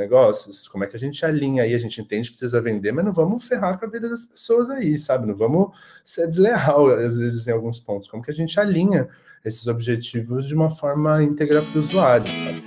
negócios? Como é que a gente alinha aí? A gente entende que precisa vender, mas não vamos ferrar com a vida das pessoas aí, sabe? Não vamos ser desleal, às vezes, em alguns pontos. Como que a gente alinha esses objetivos de uma forma íntegra para o usuário, sabe?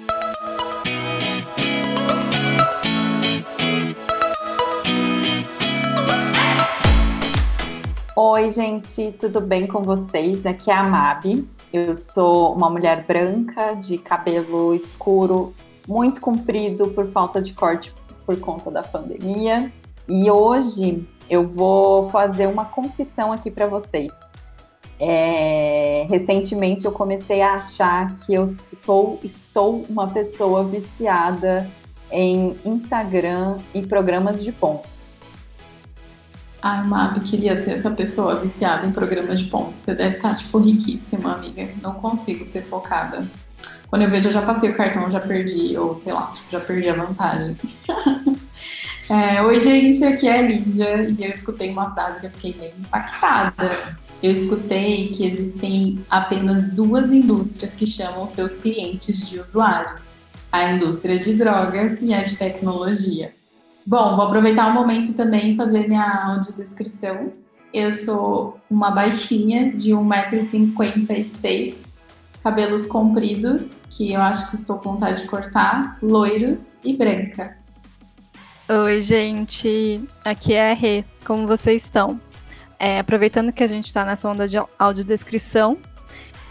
Oi, gente, tudo bem com vocês? Aqui é a Mabi. Eu sou uma mulher branca, de cabelo escuro, muito comprido por falta de corte por conta da pandemia. E hoje eu vou fazer uma confissão aqui para vocês. É, recentemente eu comecei a achar que eu sou, estou uma pessoa viciada em Instagram e programas de pontos. Ai, Mabi, queria ser essa pessoa viciada em programas de pontos. Você deve estar, tipo, riquíssima, amiga. Não consigo ser focada. Quando eu vejo, eu já passei o cartão, já perdi, ou sei lá, tipo, já perdi a vantagem. é, Oi, gente, aqui é a Lídia e eu escutei uma frase que eu fiquei meio impactada. Eu escutei que existem apenas duas indústrias que chamam seus clientes de usuários: a indústria de drogas e a de tecnologia. Bom, vou aproveitar o momento também e fazer minha audiodescrição. Eu sou uma baixinha de 1,56m, cabelos compridos, que eu acho que estou com vontade de cortar, loiros e branca. Oi, gente. Aqui é a Rê. Como vocês estão? É, aproveitando que a gente está nessa onda de audiodescrição,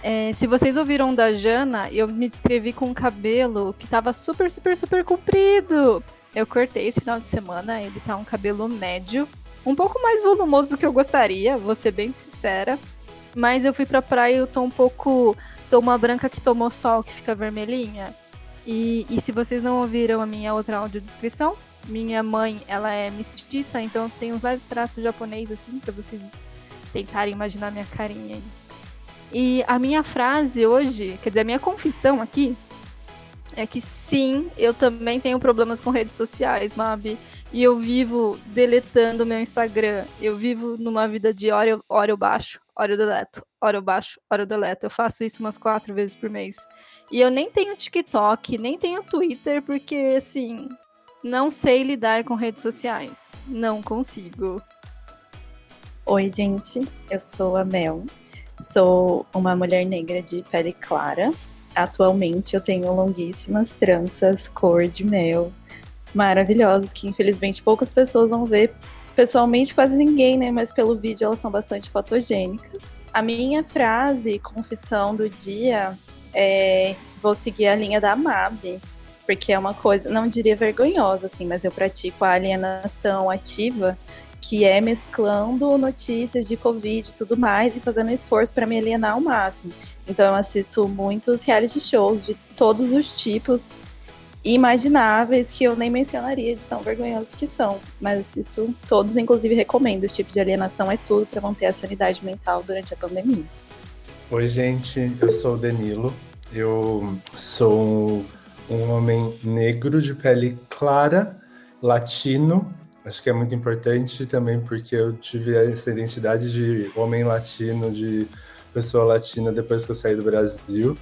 é, se vocês ouviram da Jana, eu me descrevi com um cabelo que estava super, super, super comprido. Eu cortei esse final de semana, ele tá um cabelo médio, um pouco mais volumoso do que eu gostaria, vou ser bem sincera. Mas eu fui pra praia e eu tô um pouco. Uma branca que tomou sol, que fica vermelhinha. E, e se vocês não ouviram a minha outra audiodescrição, minha mãe, ela é mestiça, então tem uns leves traços japoneses assim, pra vocês tentarem imaginar minha carinha aí. E a minha frase hoje, quer dizer, a minha confissão aqui, é que sim, eu também tenho problemas com redes sociais, Mabi. E eu vivo deletando meu Instagram. Eu vivo numa vida de hora eu, hora eu baixo, hora eu deleto, hora eu baixo, hora eu deleto. Eu faço isso umas quatro vezes por mês. E eu nem tenho TikTok, nem tenho Twitter, porque, assim, não sei lidar com redes sociais. Não consigo. Oi, gente. Eu sou a Mel. Sou uma mulher negra de pele clara Atualmente eu tenho longuíssimas tranças cor de mel, maravilhosas, que infelizmente poucas pessoas vão ver. Pessoalmente, quase ninguém, né? Mas pelo vídeo elas são bastante fotogênicas. A minha frase, confissão do dia, é: vou seguir a linha da MAB, porque é uma coisa, não diria vergonhosa, assim, mas eu pratico a alienação ativa que é mesclando notícias de Covid e tudo mais e fazendo esforço para me alienar ao máximo. Então eu assisto muitos reality shows de todos os tipos imagináveis que eu nem mencionaria de tão vergonhosos que são, mas assisto todos, inclusive recomendo. Esse tipo de alienação é tudo para manter a sanidade mental durante a pandemia. Oi, gente, eu sou o Danilo. Eu sou um homem negro de pele clara, latino, Acho que é muito importante também porque eu tive essa identidade de homem latino, de pessoa latina depois que eu saí do Brasil.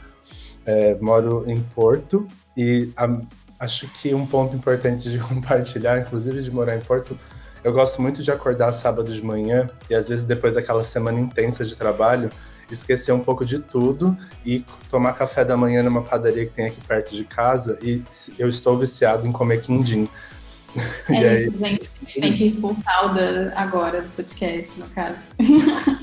É, moro em Porto e a, acho que um ponto importante de compartilhar, inclusive de morar em Porto, eu gosto muito de acordar sábado de manhã e às vezes depois daquela semana intensa de trabalho, esquecer um pouco de tudo e tomar café da manhã numa padaria que tem aqui perto de casa e eu estou viciado em comer quindim. É aí... isso, gente. A gente tem que expulsar o Dan agora do podcast, no caso.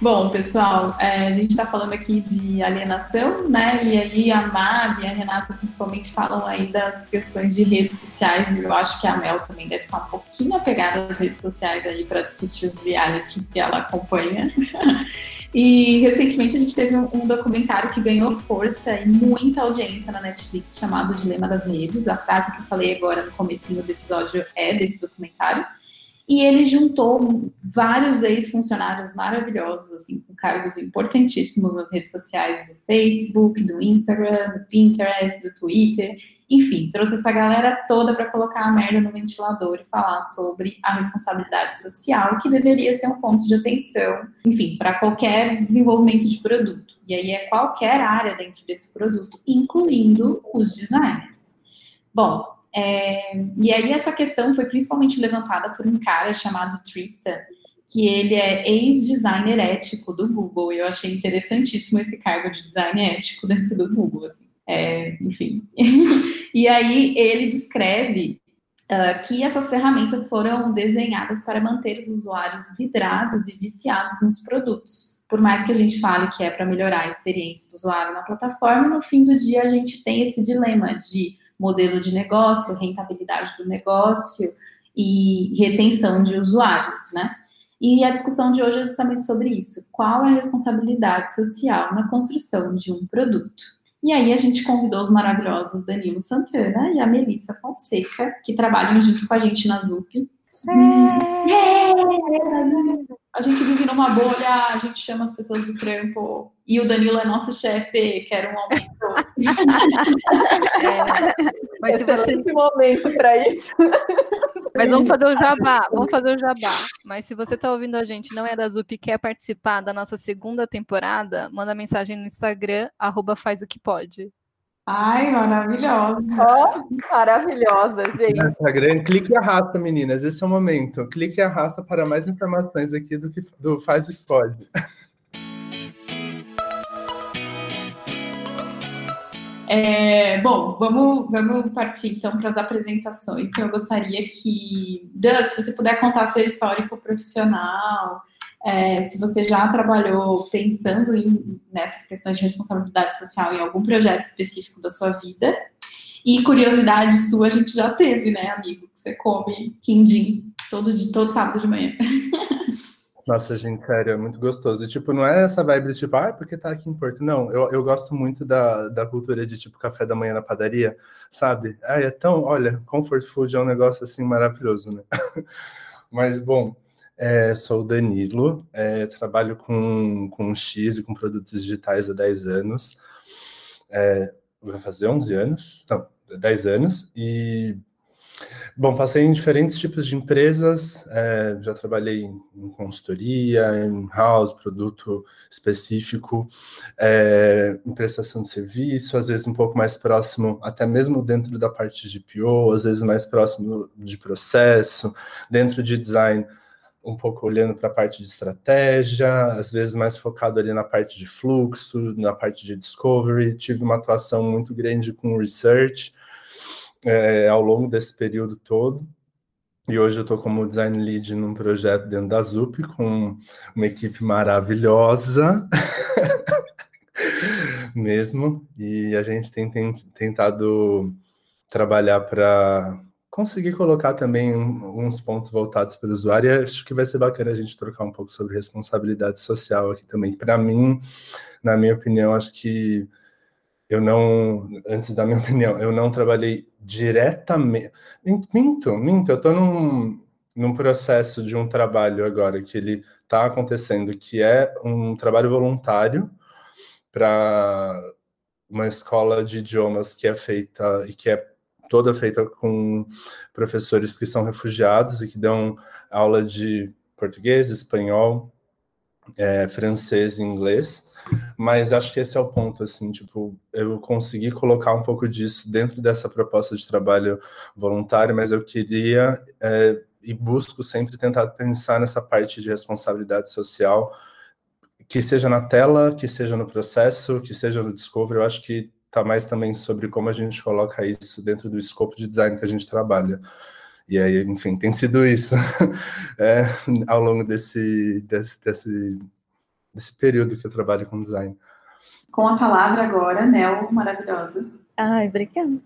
Bom, pessoal, é, a gente está falando aqui de alienação, né? E aí a Mav e a Renata principalmente falam aí das questões de redes sociais, e eu acho que a Mel também deve ficar um pouquinho apegada às redes sociais aí para discutir os realities que ela acompanha. E recentemente a gente teve um, um, documentário que ganhou força e muita audiência na Netflix, chamado Dilema das Redes. A frase que eu falei agora no começo do episódio é desse documentário. E ele juntou vários ex-funcionários maravilhosos, assim, com cargos importantíssimos nas redes sociais do Facebook, do Instagram, do Pinterest, do Twitter. Enfim, trouxe essa galera toda para colocar a merda no ventilador e falar sobre a responsabilidade social, que deveria ser um ponto de atenção, enfim, para qualquer desenvolvimento de produto. E aí é qualquer área dentro desse produto, incluindo os designers. Bom, é, e aí essa questão foi principalmente levantada por um cara chamado Tristan, que ele é ex-designer ético do Google. Eu achei interessantíssimo esse cargo de design ético dentro do Google, assim. É, enfim. e aí ele descreve uh, que essas ferramentas foram desenhadas para manter os usuários vidrados e viciados nos produtos. Por mais que a gente fale que é para melhorar a experiência do usuário na plataforma, no fim do dia a gente tem esse dilema de modelo de negócio, rentabilidade do negócio e retenção de usuários, né? E a discussão de hoje é justamente sobre isso. Qual é a responsabilidade social na construção de um produto? E aí a gente convidou os maravilhosos Danilo Santana e a Melissa Fonseca, que trabalham junto com a gente na ZUP. É. A gente vive numa bolha, a gente chama as pessoas do trampo. E o Danilo é nosso chefe, quer um aumento. é, mas se você... momento para isso. Mas vamos fazer o jabá, vamos fazer o jabá. Mas se você está ouvindo a gente, não é da ZUP e quer participar da nossa segunda temporada, manda mensagem no Instagram, arroba faz o que pode. Ai, maravilhosa. Oh, maravilhosa, gente. Instagram, clique e arrasta, meninas. Esse é o momento. Clique e arrasta para mais informações aqui do que do Faz o que Pode. É, bom, vamos, vamos partir então para as apresentações. Então, eu gostaria que, Dan, se você puder contar seu histórico profissional, é, se você já trabalhou pensando em, nessas questões de responsabilidade social em algum projeto específico da sua vida. E curiosidade sua a gente já teve, né, amigo? Você come quindim todo, de, todo sábado de manhã. Nossa, gente, sério, é muito gostoso. E, tipo, não é essa vibe de tipo, ah, porque tá aqui em Porto. Não, eu, eu gosto muito da, da cultura de, tipo, café da manhã na padaria, sabe? Ah, é tão, olha, comfort food é um negócio, assim, maravilhoso, né? Mas, bom, é, sou o Danilo, é, trabalho com, com X e com produtos digitais há 10 anos. É, vai fazer 11 anos? Não, 10 anos. E, bom, passei em diferentes tipos de empresas, é, já trabalhei em consultoria, em house, produto específico, é, em prestação de serviço, às vezes um pouco mais próximo, até mesmo dentro da parte de PO, às vezes mais próximo de processo, dentro de design um pouco olhando para a parte de estratégia, às vezes mais focado ali na parte de fluxo, na parte de discovery. Tive uma atuação muito grande com research é, ao longo desse período todo. E hoje eu estou como design lead num projeto dentro da ZUP com uma equipe maravilhosa. Mesmo. E a gente tem, tem tentado trabalhar para conseguir colocar também uns pontos voltados para o usuário. E acho que vai ser bacana a gente trocar um pouco sobre responsabilidade social aqui também. Para mim, na minha opinião, acho que eu não, antes da minha opinião, eu não trabalhei diretamente. Minto, minto, eu estou num, num processo de um trabalho agora que ele está acontecendo, que é um trabalho voluntário para uma escola de idiomas que é feita e que é toda feita com professores que são refugiados e que dão aula de português, espanhol, é, francês e inglês. Mas acho que esse é o ponto, assim, tipo, eu consegui colocar um pouco disso dentro dessa proposta de trabalho voluntário, mas eu queria é, e busco sempre tentar pensar nessa parte de responsabilidade social, que seja na tela, que seja no processo, que seja no discovery. Eu acho que está mais também sobre como a gente coloca isso dentro do escopo de design que a gente trabalha. E aí, enfim, tem sido isso é, ao longo desse, desse, desse, desse período que eu trabalho com design. Com a palavra agora, Mel, maravilhosa. Ai, obrigada.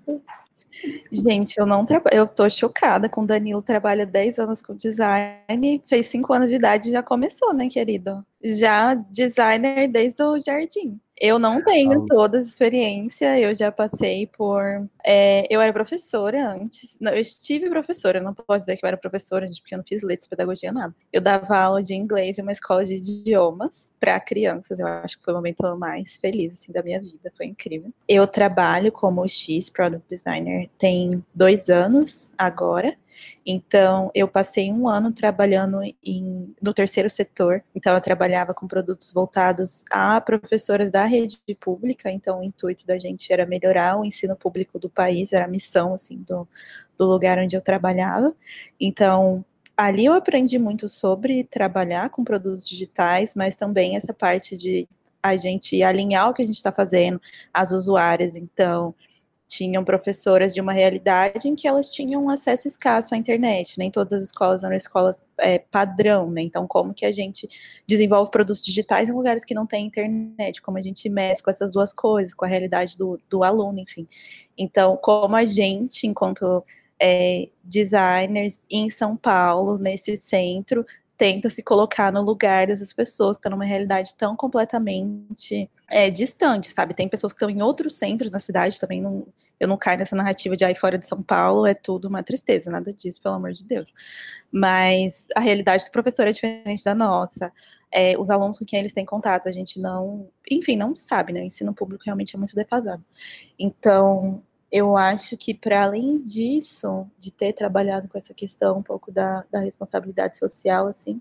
Gente, eu não trabalho, eu tô chocada com o Danilo, trabalha 10 anos com design, fez 5 anos de idade e já começou, né, querido? Já designer desde o jardim. Eu não tenho toda a experiência, eu já passei por. É, eu era professora antes. Não, eu estive professora, não posso dizer que eu era professora, porque eu não fiz letras, pedagogia, nada. Eu dava aula de inglês em uma escola de idiomas para crianças. Eu acho que foi o momento mais feliz assim, da minha vida, foi incrível. Eu trabalho como X Product Designer tem dois anos agora. Então, eu passei um ano trabalhando em, no terceiro setor. Então, eu trabalhava com produtos voltados a professoras da rede pública. Então, o intuito da gente era melhorar o ensino público do país, era a missão, assim, do, do lugar onde eu trabalhava. Então, ali eu aprendi muito sobre trabalhar com produtos digitais, mas também essa parte de a gente alinhar o que a gente está fazendo às usuárias. Então, tinham professoras de uma realidade em que elas tinham acesso escasso à internet. Nem todas as escolas eram escolas é, padrão, né? Então, como que a gente desenvolve produtos digitais em lugares que não tem internet? Como a gente com essas duas coisas, com a realidade do, do aluno, enfim. Então, como a gente, enquanto é, designers em São Paulo, nesse centro, tenta se colocar no lugar dessas pessoas que estão numa realidade tão completamente é, distante, sabe? Tem pessoas que estão em outros centros na cidade também. Não, eu não caio nessa narrativa de aí fora de São Paulo é tudo uma tristeza, nada disso, pelo amor de Deus. Mas a realidade do professor é diferente da nossa. É, os alunos com quem eles têm contato, a gente não, enfim, não sabe, né? O ensino público realmente é muito defasado. Então, eu acho que para além disso, de ter trabalhado com essa questão um pouco da, da responsabilidade social, assim,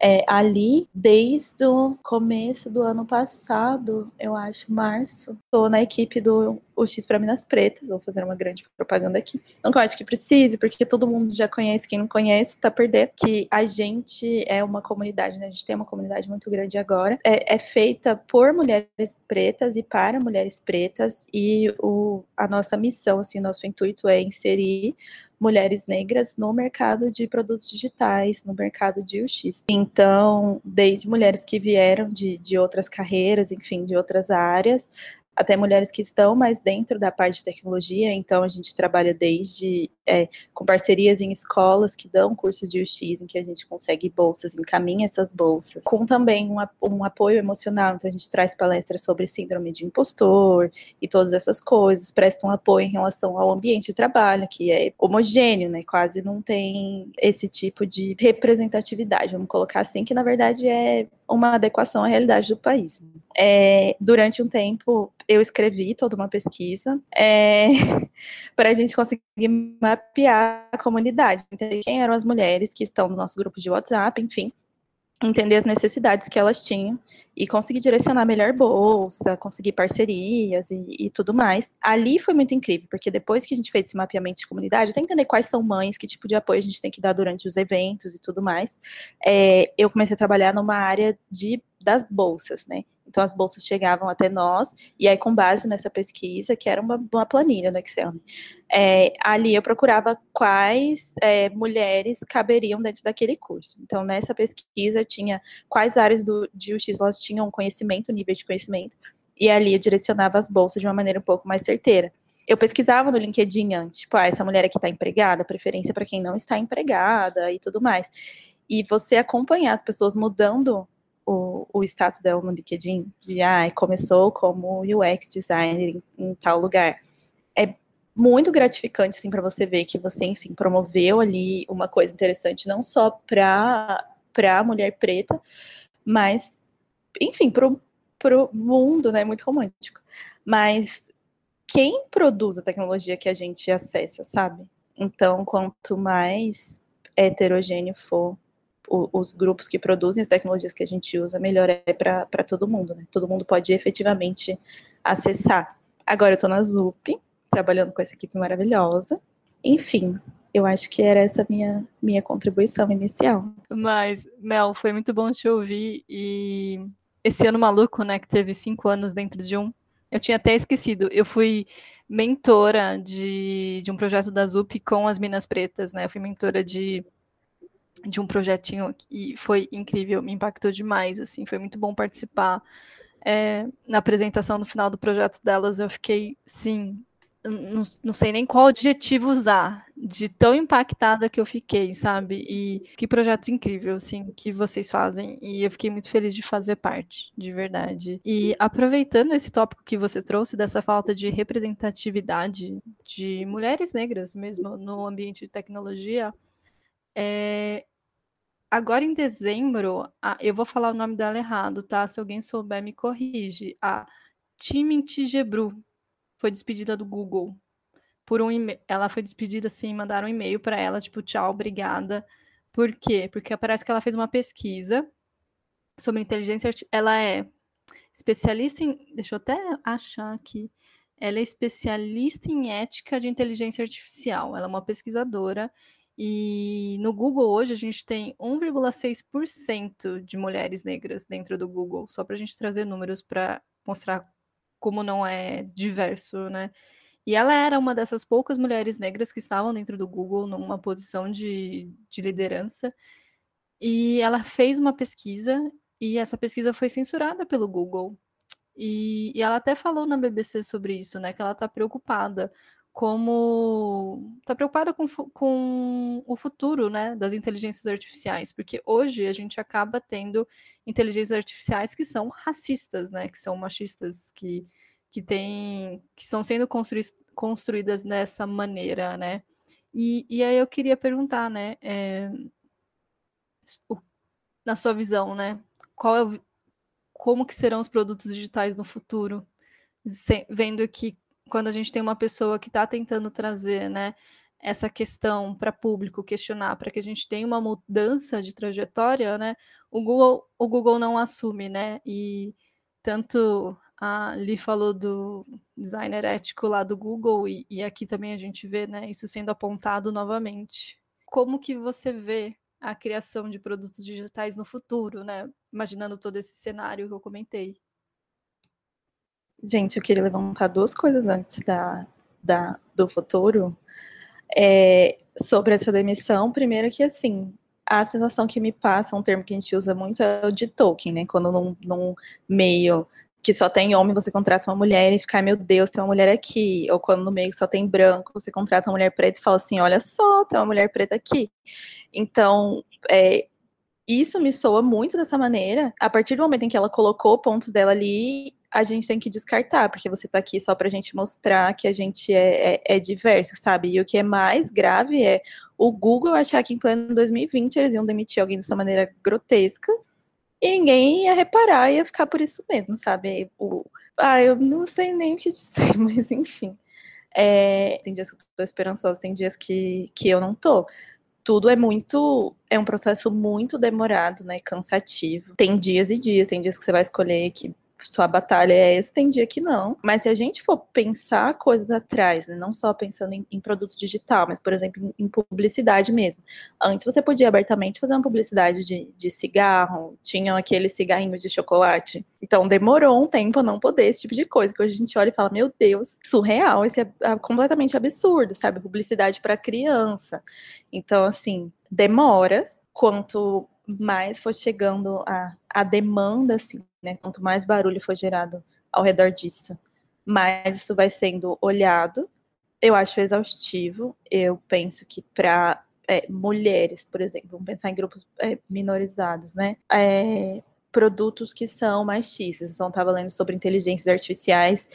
é, ali, desde o começo do ano passado, eu acho, março, estou na equipe do o X para Minas Pretas, vou fazer uma grande propaganda aqui. Não que eu acho que precise, porque todo mundo já conhece, quem não conhece tá perdendo, que a gente é uma comunidade, né? A gente tem uma comunidade muito grande agora. É, é feita por mulheres pretas e para mulheres pretas, e o, a nossa missão, assim, nosso intuito é inserir mulheres negras no mercado de produtos digitais, no mercado de UX. Então, desde mulheres que vieram de, de outras carreiras, enfim, de outras áreas, até mulheres que estão mais dentro da parte de tecnologia, então a gente trabalha desde é, com parcerias em escolas que dão curso de UX, em que a gente consegue bolsas, encaminha essas bolsas, com também um, um apoio emocional, então a gente traz palestras sobre síndrome de impostor e todas essas coisas, presta um apoio em relação ao ambiente de trabalho, que é homogêneo, né, quase não tem esse tipo de representatividade, vamos colocar assim, que na verdade é uma adequação à realidade do país. É, durante um tempo, eu escrevi toda uma pesquisa é, para a gente conseguir mapear a comunidade, entender quem eram as mulheres que estão no nosso grupo de WhatsApp, enfim, entender as necessidades que elas tinham e conseguir direcionar melhor bolsa, conseguir parcerias e, e, tudo mais. Ali foi muito incrível, porque depois que a gente fez esse mapeamento de comunidade, até entender quais são mães, que tipo de apoio a gente tem que dar durante os eventos e tudo mais, é, eu comecei a trabalhar numa área de das bolsas, né? Então as bolsas chegavam até nós, e aí, com base nessa pesquisa, que era uma, uma planilha no Excel, né? é, ali eu procurava quais é, mulheres caberiam dentro daquele curso. Então, nessa pesquisa, tinha quais áreas do, de UX elas tinham conhecimento, nível de conhecimento, e ali eu direcionava as bolsas de uma maneira um pouco mais certeira. Eu pesquisava no LinkedIn antes, tipo, ah, essa mulher aqui está empregada, preferência para quem não está empregada e tudo mais. E você acompanhar as pessoas mudando o, o status dela no LinkedIn, de ah, começou como UX designer em, em tal lugar. É muito gratificante assim para você ver que você, enfim, promoveu ali uma coisa interessante não só para para a mulher preta, mas enfim, para o mundo, né, muito romântico. Mas quem produz a tecnologia que a gente acessa, sabe? Então, quanto mais heterogêneo for os grupos que produzem as tecnologias que a gente usa, melhor é para todo mundo, né? Todo mundo pode efetivamente acessar. Agora eu estou na ZUP, trabalhando com essa equipe maravilhosa. Enfim, eu acho que era essa minha minha contribuição inicial. Mas, Mel, foi muito bom te ouvir e esse ano maluco, né, que teve cinco anos dentro de um, eu tinha até esquecido. Eu fui mentora de, de um projeto da ZUP com as Minas Pretas, né? Eu fui mentora de de um projetinho e foi incrível, me impactou demais, assim, foi muito bom participar. É, na apresentação no final do projeto delas, eu fiquei, sim, não, não, sei nem qual adjetivo usar, de tão impactada que eu fiquei, sabe? E que projeto incrível, assim, que vocês fazem. E eu fiquei muito feliz de fazer parte, de verdade. E aproveitando esse tópico que você trouxe, dessa falta de representatividade de mulheres negras mesmo no ambiente de tecnologia, é, Agora em dezembro, a, eu vou falar o nome dela errado, tá? Se alguém souber, me corrige. A Timin Tigebru foi despedida do Google. por um ela foi despedida assim, mandaram um e-mail para ela, tipo, tchau, obrigada. Por quê? Porque parece que ela fez uma pesquisa sobre inteligência artificial. Ela é especialista em. Deixa eu até achar aqui. Ela é especialista em ética de inteligência artificial. Ela é uma pesquisadora. E no Google hoje a gente tem 1,6% de mulheres negras dentro do Google, só para a gente trazer números para mostrar como não é diverso, né? E ela era uma dessas poucas mulheres negras que estavam dentro do Google numa posição de, de liderança. E ela fez uma pesquisa e essa pesquisa foi censurada pelo Google. E, e ela até falou na BBC sobre isso, né? Que ela está preocupada como está preocupada com, com o futuro né, das inteligências artificiais, porque hoje a gente acaba tendo inteligências artificiais que são racistas, né, que são machistas, que, que, tem, que estão sendo construí construídas dessa maneira, né? E, e aí eu queria perguntar, né, é, o, na sua visão, né, qual é o, como que serão os produtos digitais no futuro, vendo que quando a gente tem uma pessoa que está tentando trazer, né, essa questão para público questionar, para que a gente tenha uma mudança de trajetória, né, o Google, o Google não assume, né, e tanto a Li falou do designer ético lá do Google e, e aqui também a gente vê, né, isso sendo apontado novamente. Como que você vê a criação de produtos digitais no futuro, né, imaginando todo esse cenário que eu comentei? Gente, eu queria levantar duas coisas antes da, da, do futuro. É, sobre essa demissão, primeiro que, assim, a sensação que me passa, um termo que a gente usa muito é o de token, né? Quando num, num meio que só tem homem, você contrata uma mulher e fica, meu Deus, tem uma mulher aqui. Ou quando no meio que só tem branco, você contrata uma mulher preta e fala assim, olha só, tem uma mulher preta aqui. Então, é, isso me soa muito dessa maneira. A partir do momento em que ela colocou pontos dela ali, a gente tem que descartar, porque você está aqui só para a gente mostrar que a gente é, é, é, diverso, sabe? E o que é mais grave é o Google achar que em pleno 2020 eles iam demitir alguém dessa maneira grotesca e ninguém ia reparar, ia ficar por isso mesmo, sabe? O, ah, eu não sei nem o que dizer, mas enfim. É, tem dias que eu tô esperançosa, tem dias que, que eu não tô tudo é muito. É um processo muito demorado, né? Cansativo. Tem dias e dias, tem dias que você vai escolher que sua batalha é essa, tem dia que não. Mas se a gente for pensar coisas atrás, né, não só pensando em, em produto digital, mas, por exemplo, em, em, publicidade mesmo. Antes você podia abertamente fazer uma publicidade de, de cigarro, tinham aqueles cigarrinhos de chocolate. Então demorou um tempo a não poder esse tipo de coisa, que hoje a gente olha e fala, meu Deus, surreal, isso é, é completamente absurdo, sabe? Publicidade para criança. Então, assim, demora. Quanto mais for chegando a, a demanda, assim, né? Quanto mais barulho for gerado ao redor disso, mais isso vai sendo olhado. Eu acho exaustivo. Eu penso que para é, mulheres, por exemplo, vamos pensar em grupos é, minorizados, né? É, produtos que são machistas. Então, estava lendo sobre inteligências artificiais,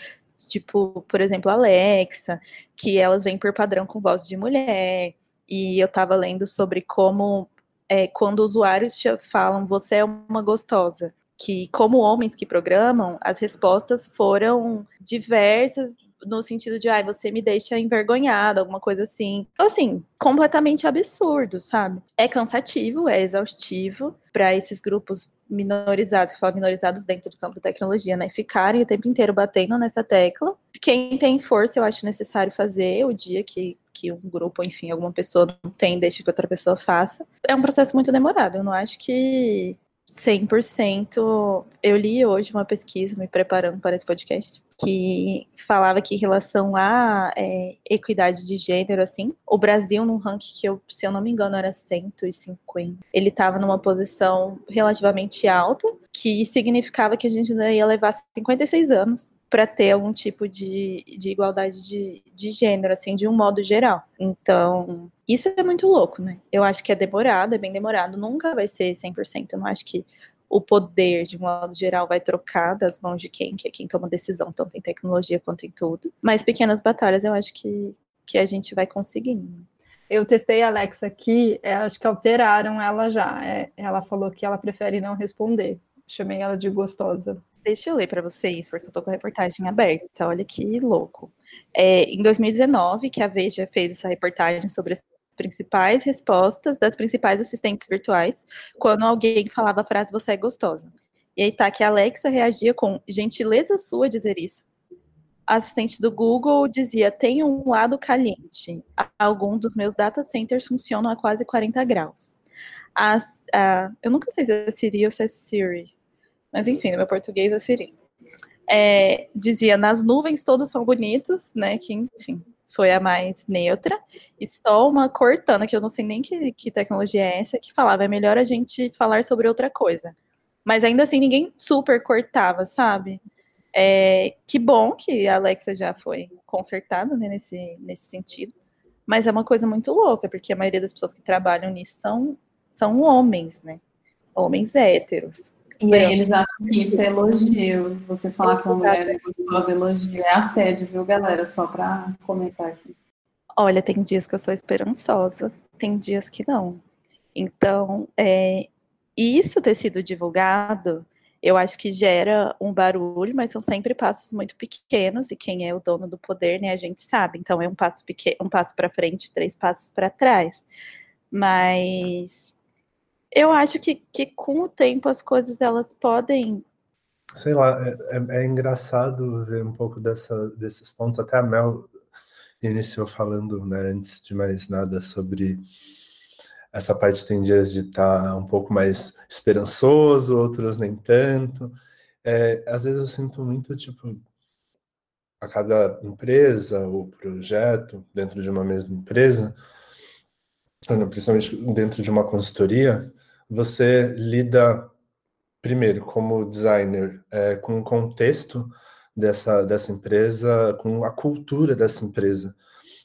tipo, por exemplo, Alexa, que elas vêm por padrão com voz de mulher. E eu estava lendo sobre como é, quando usuários falam você é uma gostosa, que como homens que programam, as respostas foram diversas no sentido de, ai, ah, você me deixa envergonhada, alguma coisa assim. Então, assim, completamente absurdo, sabe? É cansativo, é exaustivo para esses grupos minorizados, que falam minorizados dentro do campo da tecnologia, né? Ficarem o tempo inteiro batendo nessa tecla. Quem tem força, eu acho necessário fazer o dia que, que um grupo, enfim, alguma pessoa não tem, deixa que outra pessoa faça. É um processo muito demorado. Eu não acho que 100%. Eu li hoje uma pesquisa, me preparando para esse podcast, que falava que em relação à é, equidade de gênero, assim, o Brasil, num ranking que, eu, se eu não me engano, era 150, ele estava numa posição relativamente alta, que significava que a gente ainda ia levar 56 anos para ter algum tipo de, de igualdade de, de gênero, assim, de um modo geral. Então, isso é muito louco, né? Eu acho que é demorado, é bem demorado, nunca vai ser 100%. Eu não acho que o poder, de um modo geral, vai trocar das mãos de quem, que é quem toma decisão, tanto em tecnologia quanto em tudo. Mas pequenas batalhas eu acho que, que a gente vai conseguindo. Eu testei a Alexa aqui, é, acho que alteraram ela já. É, ela falou que ela prefere não responder. Chamei ela de gostosa. Deixa eu ler para vocês, porque eu tô com a reportagem aberta. Olha que louco. É, em 2019, que a Veja fez essa reportagem sobre as principais respostas das principais assistentes virtuais quando alguém falava a frase você é gostosa. E aí tá que a Alexa reagia com gentileza sua dizer isso. A assistente do Google dizia: tem um lado caliente. Alguns dos meus data centers funcionam a quase 40 graus. Eu nunca sei se é Siri ou se é Siri. Mas enfim, no meu português é Siri. É, dizia: nas nuvens todos são bonitos, né? Que, enfim, foi a mais neutra. E só uma Cortana, que eu não sei nem que, que tecnologia é essa, que falava: é melhor a gente falar sobre outra coisa. Mas ainda assim, ninguém super cortava, sabe? É, que bom que a Alexa já foi consertada né, nesse, nesse sentido. Mas é uma coisa muito louca, porque a maioria das pessoas que trabalham nisso são, são homens, né? Homens héteros. E aí eles acham que isso é elogio. Você falar que uma mulher é gostosa, elogio. É assédio, viu, galera? Só para comentar aqui. Olha, tem dias que eu sou esperançosa, tem dias que não. Então, é, isso ter sido divulgado, eu acho que gera um barulho, mas são sempre passos muito pequenos, e quem é o dono do poder, né, a gente sabe. Então é um passo pequeno, um passo para frente, três passos para trás. Mas eu acho que, que com o tempo as coisas elas podem sei lá, é, é, é, engraçado ver um pouco dessa, desses pontos. Até a Mel iniciou falando, né, antes de mais nada, sobre essa parte tem dias de estar tá um pouco mais esperançoso, outros nem tanto. É, às vezes eu sinto muito, tipo, a cada empresa ou projeto, dentro de uma mesma empresa, principalmente dentro de uma consultoria, você lida, primeiro, como designer, é, com o contexto dessa, dessa empresa, com a cultura dessa empresa.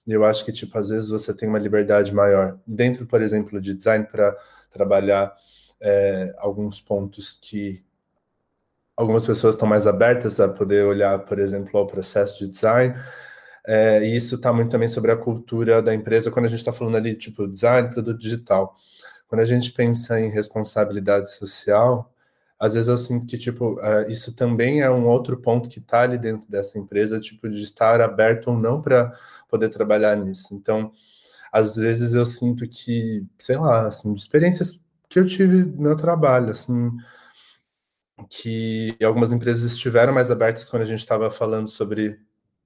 Eu acho que, tipo, às vezes você tem uma liberdade maior dentro, por exemplo, de design para trabalhar é, alguns pontos que algumas pessoas estão mais abertas a poder olhar, por exemplo, ao processo de design. É, e isso está muito também sobre a cultura da empresa quando a gente está falando ali, tipo, design, produto digital. Quando a gente pensa em responsabilidade social, às vezes eu sinto que, tipo, uh, isso também é um outro ponto que está ali dentro dessa empresa, tipo, de estar aberto ou não para poder trabalhar nisso. Então, às vezes eu sinto que, sei lá, assim, experiências que eu tive no meu trabalho, assim, que algumas empresas estiveram mais abertas quando a gente estava falando sobre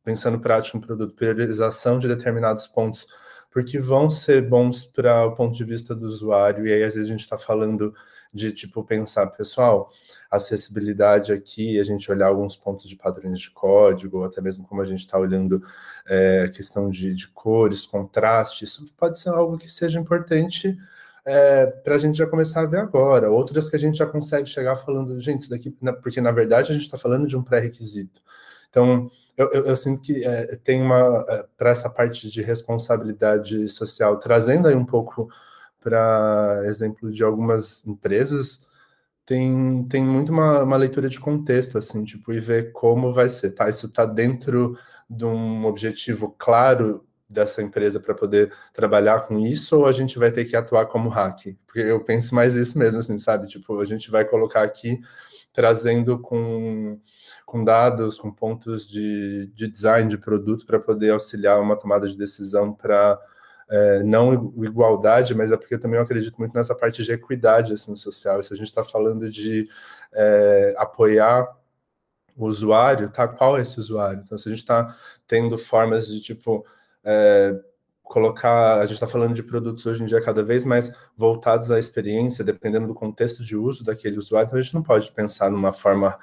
pensando prático no produto, priorização de determinados pontos, porque vão ser bons para o ponto de vista do usuário, e aí às vezes a gente está falando de tipo pensar, pessoal, acessibilidade aqui, a gente olhar alguns pontos de padrões de código, ou até mesmo como a gente está olhando é, questão de, de cores, contraste, isso pode ser algo que seja importante é, para a gente já começar a ver agora. Outras que a gente já consegue chegar falando, gente, isso daqui, porque na verdade a gente está falando de um pré-requisito. Então, eu, eu, eu, sinto que é, tem uma, é, para essa parte de responsabilidade social, trazendo aí um pouco para exemplo de algumas empresas, tem, tem muito uma, uma, leitura de contexto, assim, tipo, e ver como vai ser, tá? Isso está dentro de um objetivo claro dessa empresa para poder trabalhar com isso, ou a gente vai ter que atuar como hack? Porque eu penso mais isso mesmo, assim, sabe? Tipo, a gente vai colocar aqui trazendo com, com dados, com pontos de, de design de produto para poder auxiliar uma tomada de decisão para é, não igualdade, mas é porque eu também acredito muito nessa parte de equidade assim, social. Se a gente está falando de é, apoiar o usuário, tá? Qual é esse usuário? Então, se a gente está tendo formas de tipo é, colocar, a gente está falando de produtos hoje em dia cada vez mais voltados à experiência, dependendo do contexto de uso daquele usuário, então a gente não pode pensar numa forma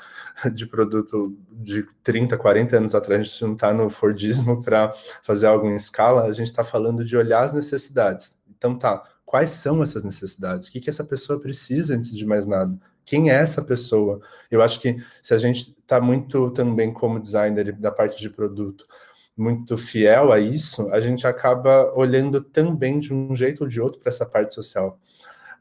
de produto de 30, 40 anos atrás, a gente não está no Fordismo para fazer algo em escala, a gente está falando de olhar as necessidades. Então tá, quais são essas necessidades? O que, que essa pessoa precisa antes de mais nada? Quem é essa pessoa? Eu acho que se a gente está muito também como designer da parte de produto, muito fiel a isso, a gente acaba olhando também de um jeito ou de outro para essa parte social.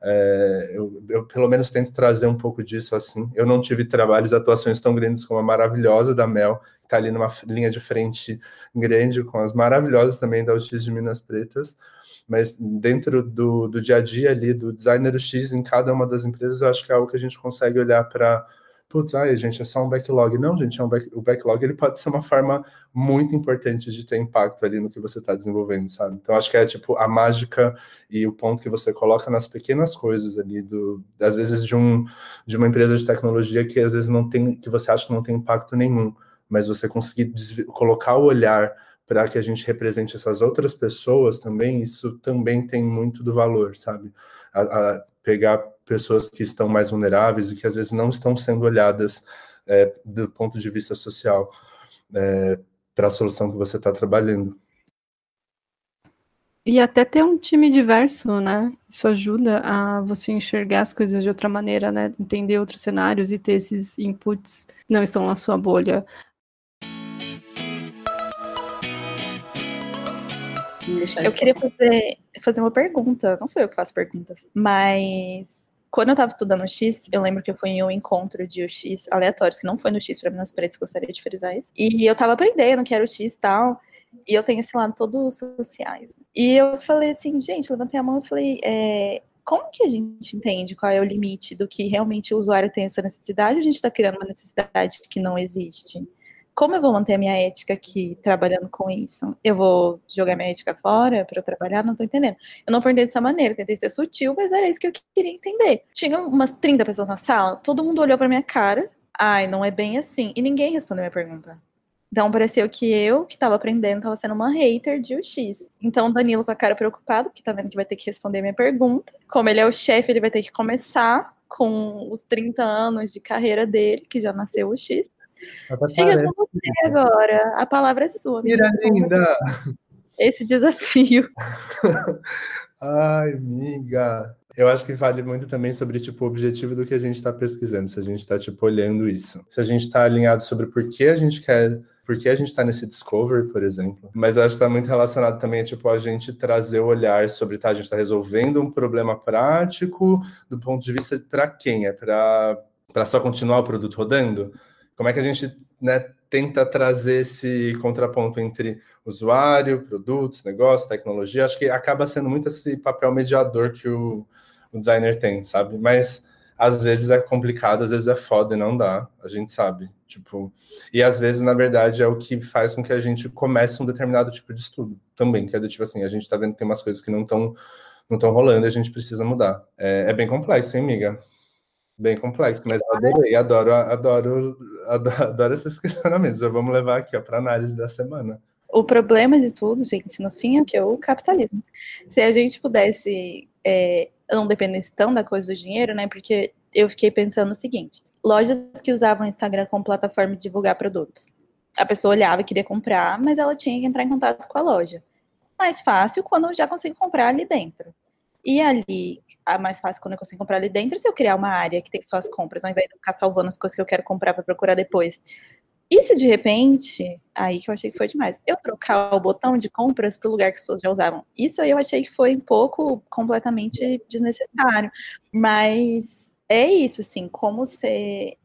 É, eu, eu, pelo menos tento trazer um pouco disso assim. Eu não tive trabalhos, atuações tão grandes como a maravilhosa da Mel, que está ali numa linha de frente grande, com as maravilhosas também da UX de Minas Pretas, mas dentro do, do dia a dia ali, do designer X em cada uma das empresas, eu acho que é algo que a gente consegue olhar para putz, ai, gente, é só um backlog. Não, gente, é um back... o backlog ele pode ser uma forma muito importante de ter impacto ali no que você está desenvolvendo, sabe? Então, acho que é tipo a mágica e o ponto que você coloca nas pequenas coisas ali, do, às vezes, de, um, de uma empresa de tecnologia que às vezes não tem, que você acha que não tem impacto nenhum, mas você conseguir colocar o olhar para que a gente represente essas outras pessoas também, isso também tem muito do valor, sabe? A, a pegar pessoas que estão mais vulneráveis e que às vezes não estão sendo olhadas é, do ponto de vista social é, para a solução que você está trabalhando. E até ter um time diverso, né? Isso ajuda a você enxergar as coisas de outra maneira, né? Entender outros cenários e ter esses inputs que não estão na sua bolha. Eu queria fazer, fazer uma pergunta. Não sou eu que faço perguntas, mas quando eu estava estudando X, eu lembro que eu fui em um encontro de UX aleatórios, que não foi no X para Minas Paredes, gostaria de frisar isso. E eu estava aprendendo que era o X e tal. E eu tenho esse lado todo sociais. E eu falei assim, gente, levantei a mão e falei, é, como que a gente entende qual é o limite do que realmente o usuário tem essa necessidade ou a gente está criando uma necessidade que não existe? Como eu vou manter a minha ética aqui trabalhando com isso? Eu vou jogar minha ética fora para eu trabalhar? Não estou entendendo. Eu não perdi dessa maneira, tentei ser sutil, mas era isso que eu queria entender. Tinha umas 30 pessoas na sala, todo mundo olhou para minha cara. Ai, não é bem assim. E ninguém respondeu minha pergunta. Então pareceu que eu, que estava aprendendo, estava sendo uma hater de UX. Então Danilo com a cara preocupado, porque tá vendo que vai ter que responder minha pergunta. Como ele é o chefe, ele vai ter que começar com os 30 anos de carreira dele, que já nasceu o Fica com você agora. A palavra é sua. Mira linda! Esse desafio. Ai, amiga. Eu acho que vale muito também sobre tipo, o objetivo do que a gente está pesquisando, se a gente está tipo, olhando isso. Se a gente está alinhado sobre por que a gente quer, por que a gente está nesse discovery, por exemplo. Mas eu acho que está muito relacionado também a tipo, a gente trazer o olhar sobre tá, a gente está resolvendo um problema prático do ponto de vista para quem? É para só continuar o produto rodando? Como é que a gente né, tenta trazer esse contraponto entre usuário, produtos, negócio, tecnologia. Acho que acaba sendo muito esse papel mediador que o, o designer tem, sabe? Mas às vezes é complicado, às vezes é foda e não dá, a gente sabe. Tipo, e às vezes, na verdade, é o que faz com que a gente comece um determinado tipo de estudo também, que é do tipo assim, a gente tá vendo que tem umas coisas que não estão não estão rolando e a gente precisa mudar. É, é bem complexo, hein, amiga? Bem complexo, mas eu adorei, adoro, adoro, adoro, adoro esses questionamentos. Já vamos levar aqui para análise da semana. O problema de tudo, gente, no fim é que é o capitalismo. Se a gente pudesse é, não dependesse tão da coisa do dinheiro, né? Porque eu fiquei pensando o seguinte: lojas que usavam Instagram como plataforma de divulgar produtos. A pessoa olhava e queria comprar, mas ela tinha que entrar em contato com a loja. Mais fácil quando já consigo comprar ali dentro. E ali, a mais fácil quando eu consigo comprar ali dentro, se eu criar uma área que tem só as compras, ao invés de ficar salvando as coisas que eu quero comprar para procurar depois. E se de repente, aí que eu achei que foi demais, eu trocar o botão de compras para o lugar que as pessoas já usavam. Isso aí eu achei que foi um pouco completamente desnecessário. Mas é isso, assim, como ser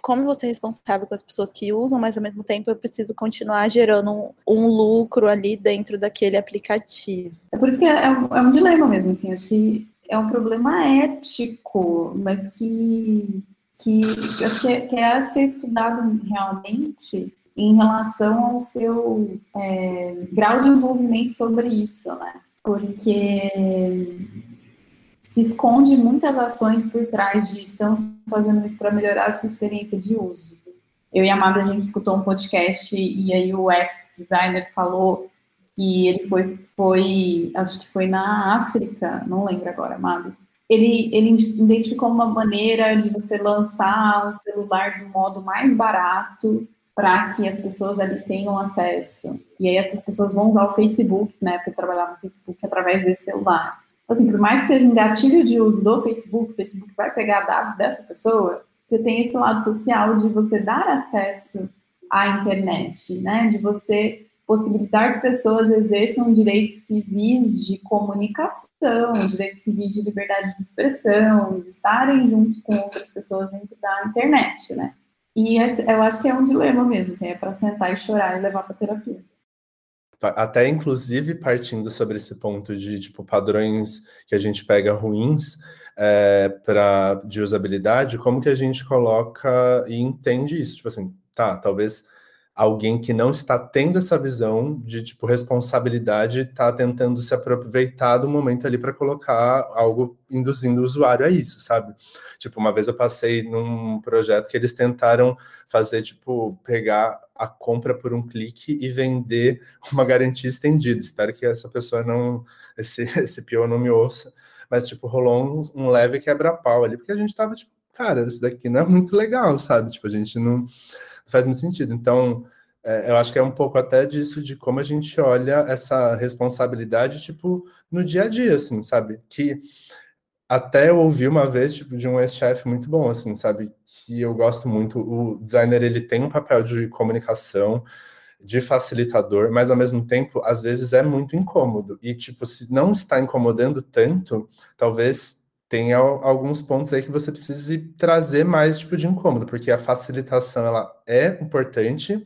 como você é responsável com as pessoas que usam, mas ao mesmo tempo eu preciso continuar gerando um, um lucro ali dentro daquele aplicativo. É por isso que é, é, um, é um dilema mesmo, assim, acho que é um problema ético, mas que, que acho que é, que é a ser estudado realmente em relação ao seu é, grau de envolvimento sobre isso, né? Porque se esconde muitas ações por trás de estamos fazendo isso para melhorar a sua experiência de uso. Eu e a Amada, a gente escutou um podcast e aí o ex-designer falou que ele foi, foi, acho que foi na África, não lembro agora, Amada. Ele, ele identificou uma maneira de você lançar o celular de um modo mais barato para que as pessoas ali tenham acesso. E aí essas pessoas vão usar o Facebook, né, para trabalhar no Facebook através desse celular assim, por mais que seja um gatilho de uso do Facebook, o Facebook vai pegar dados dessa pessoa, você tem esse lado social de você dar acesso à internet, né? De você possibilitar que pessoas exerçam direitos civis de comunicação, direitos civis de liberdade de expressão, de estarem junto com outras pessoas dentro da internet, né? E eu acho que é um dilema mesmo, assim, é para sentar e chorar e levar para terapia até inclusive partindo sobre esse ponto de tipo padrões que a gente pega ruins, é, pra, de usabilidade, como que a gente coloca e entende isso? Tipo assim, tá, talvez alguém que não está tendo essa visão de tipo responsabilidade está tentando se aproveitar do momento ali para colocar algo induzindo o usuário a isso, sabe? Tipo, uma vez eu passei num projeto que eles tentaram fazer tipo pegar a compra por um clique e vender uma garantia estendida. Espero que essa pessoa não esse esse pior não me ouça, mas tipo rolou um, um leve quebra-pau ali, porque a gente tava tipo, cara, isso daqui não é muito legal, sabe? Tipo, a gente não faz muito sentido. Então, é, eu acho que é um pouco até disso, de como a gente olha essa responsabilidade, tipo, no dia a dia, assim, sabe? Que até eu ouvi uma vez, tipo, de um ex-chefe muito bom, assim, sabe? Que eu gosto muito. O designer, ele tem um papel de comunicação, de facilitador, mas ao mesmo tempo, às vezes é muito incômodo. E, tipo, se não está incomodando tanto, talvez tem alguns pontos aí que você precise trazer mais tipo de incômodo, porque a facilitação ela é importante,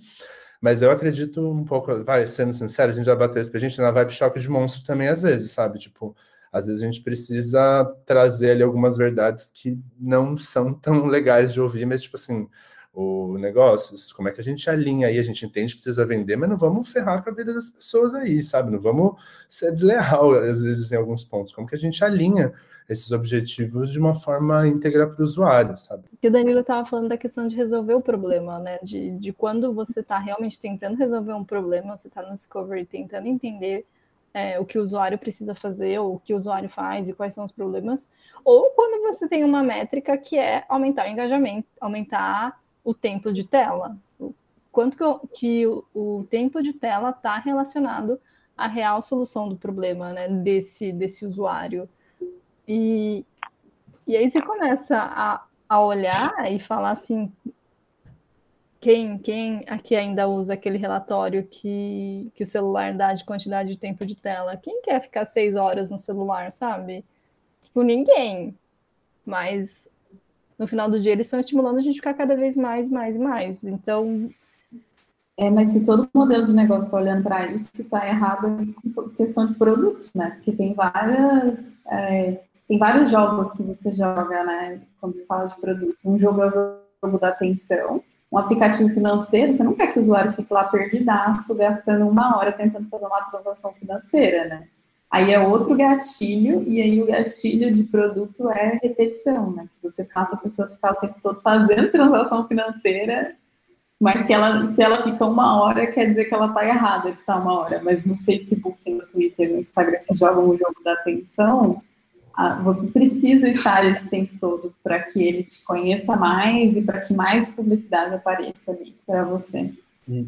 mas eu acredito um pouco, vai, sendo sincero, a gente já bateu isso pra gente na vibe choque de monstro também às vezes, sabe? Tipo, às vezes a gente precisa trazer ali algumas verdades que não são tão legais de ouvir, mas tipo assim, o negócio, como é que a gente alinha aí, a gente entende que precisa vender, mas não vamos ferrar com a vida das pessoas aí, sabe? Não vamos ser desleal, às vezes, em alguns pontos. Como que a gente alinha esses objetivos de uma forma íntegra para o usuário, sabe? Que o Danilo estava falando da questão de resolver o problema, né? De, de quando você está realmente tentando resolver um problema, você está no Discovery tentando entender é, o que o usuário precisa fazer, ou o que o usuário faz e quais são os problemas, ou quando você tem uma métrica que é aumentar o engajamento, aumentar o tempo de tela. Quanto que, o, que o, o tempo de tela está relacionado à real solução do problema né, desse, desse usuário. E, e aí você começa a, a olhar e falar assim, quem, quem aqui ainda usa aquele relatório que, que o celular dá de quantidade de tempo de tela? Quem quer ficar seis horas no celular, sabe? Tipo, ninguém. Mas no final do dia eles estão estimulando a gente ficar cada vez mais, mais mais. Então. É, mas se todo modelo de negócio está olhando para isso, está errado em questão de produto, né? Porque tem várias. É tem vários jogos que você joga, né? Quando se fala de produto. Um jogo é o jogo da atenção. Um aplicativo financeiro, você não quer que o usuário fique lá perdidaço, gastando uma hora tentando fazer uma transação financeira, né? Aí é outro gatilho, e aí o gatilho de produto é repetição, né? Que você faça a pessoa ficar o tempo todo fazendo transação financeira, mas que ela, se ela fica uma hora, quer dizer que ela está errada de estar uma hora. Mas no Facebook, no Twitter, no Instagram, que jogam o jogo da atenção, você precisa estar esse tempo todo para que ele te conheça mais e para que mais publicidade apareça ali para você. E,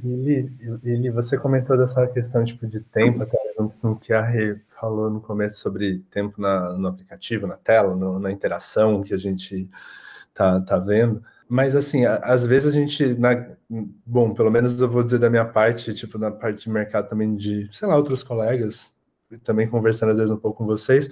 Lili, você comentou dessa questão tipo, de tempo, até no que a Rê falou no começo sobre tempo na, no aplicativo, na tela, no, na interação que a gente tá, tá vendo. Mas assim, às vezes a gente, na, bom, pelo menos eu vou dizer da minha parte, tipo, na parte de mercado também de, sei lá, outros colegas, também conversando às vezes um pouco com vocês,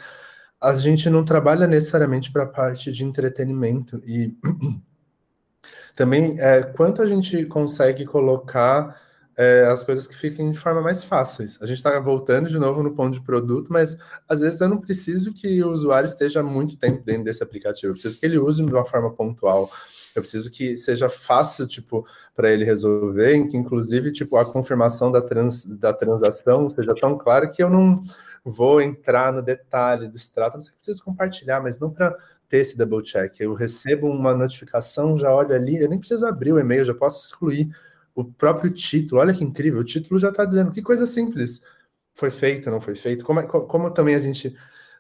a gente não trabalha necessariamente para a parte de entretenimento e também é, quanto a gente consegue colocar é, as coisas que fiquem de forma mais fáceis. A gente está voltando de novo no ponto de produto, mas às vezes eu não preciso que o usuário esteja muito tempo dentro desse aplicativo. Eu preciso que ele use de uma forma pontual. Eu preciso que seja fácil, tipo, para ele resolver, que inclusive, tipo, a confirmação da, trans, da transação seja tão clara que eu não vou entrar no detalhe do extrato, você precisa compartilhar, mas não para ter esse double check. Eu recebo uma notificação, já olho ali, eu nem preciso abrir o e-mail, já posso excluir o próprio título. Olha que incrível, o título já está dizendo que coisa simples. Foi feito, não foi feito? Como, é, como também a gente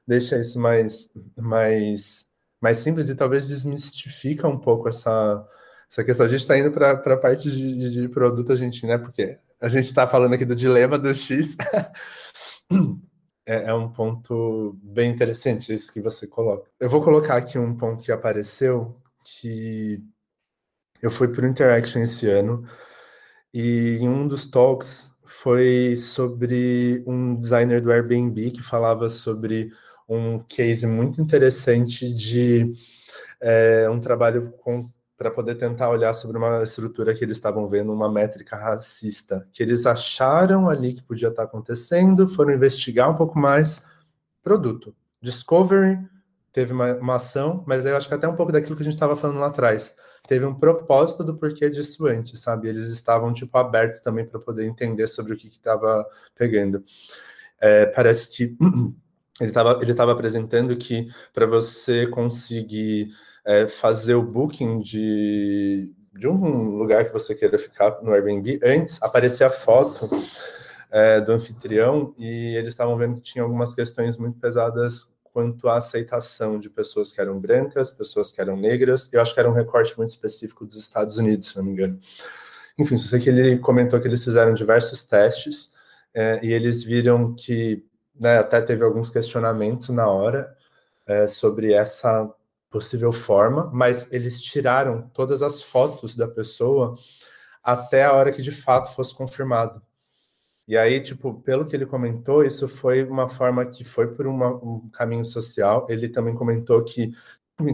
deixa isso mais, mais, mais simples e talvez desmistifica um pouco essa, essa questão. A gente está indo para a parte de, de, produto, a gente, né? Porque a gente está falando aqui do dilema do X. é, é, um ponto bem interessante isso que você coloca. Eu vou colocar aqui um ponto que apareceu que eu fui para o Interaction esse ano e em um dos talks foi sobre um designer do Airbnb que falava sobre um case muito interessante de é, um trabalho com para poder tentar olhar sobre uma estrutura que eles estavam vendo, uma métrica racista, que eles acharam ali que podia estar acontecendo, foram investigar um pouco mais. Produto. Discovery, teve uma, uma ação, mas eu acho que até um pouco daquilo que a gente estava falando lá atrás. Teve um propósito do porquê disso antes, sabe? Eles estavam, tipo, abertos também para poder entender sobre o que estava pegando. É, parece que ele estava ele apresentando que para você conseguir é, fazer o booking de, de um lugar que você queira ficar no Airbnb, antes aparecia a foto é, do anfitrião e eles estavam vendo que tinha algumas questões muito pesadas quanto à aceitação de pessoas que eram brancas, pessoas que eram negras. Eu acho que era um recorte muito específico dos Estados Unidos, se não me engano. Enfim, só sei que ele comentou que eles fizeram diversos testes é, e eles viram que né, até teve alguns questionamentos na hora é, sobre essa possível forma, mas eles tiraram todas as fotos da pessoa até a hora que de fato fosse confirmado. E aí, tipo, pelo que ele comentou, isso foi uma forma que foi por uma, um caminho social. Ele também comentou que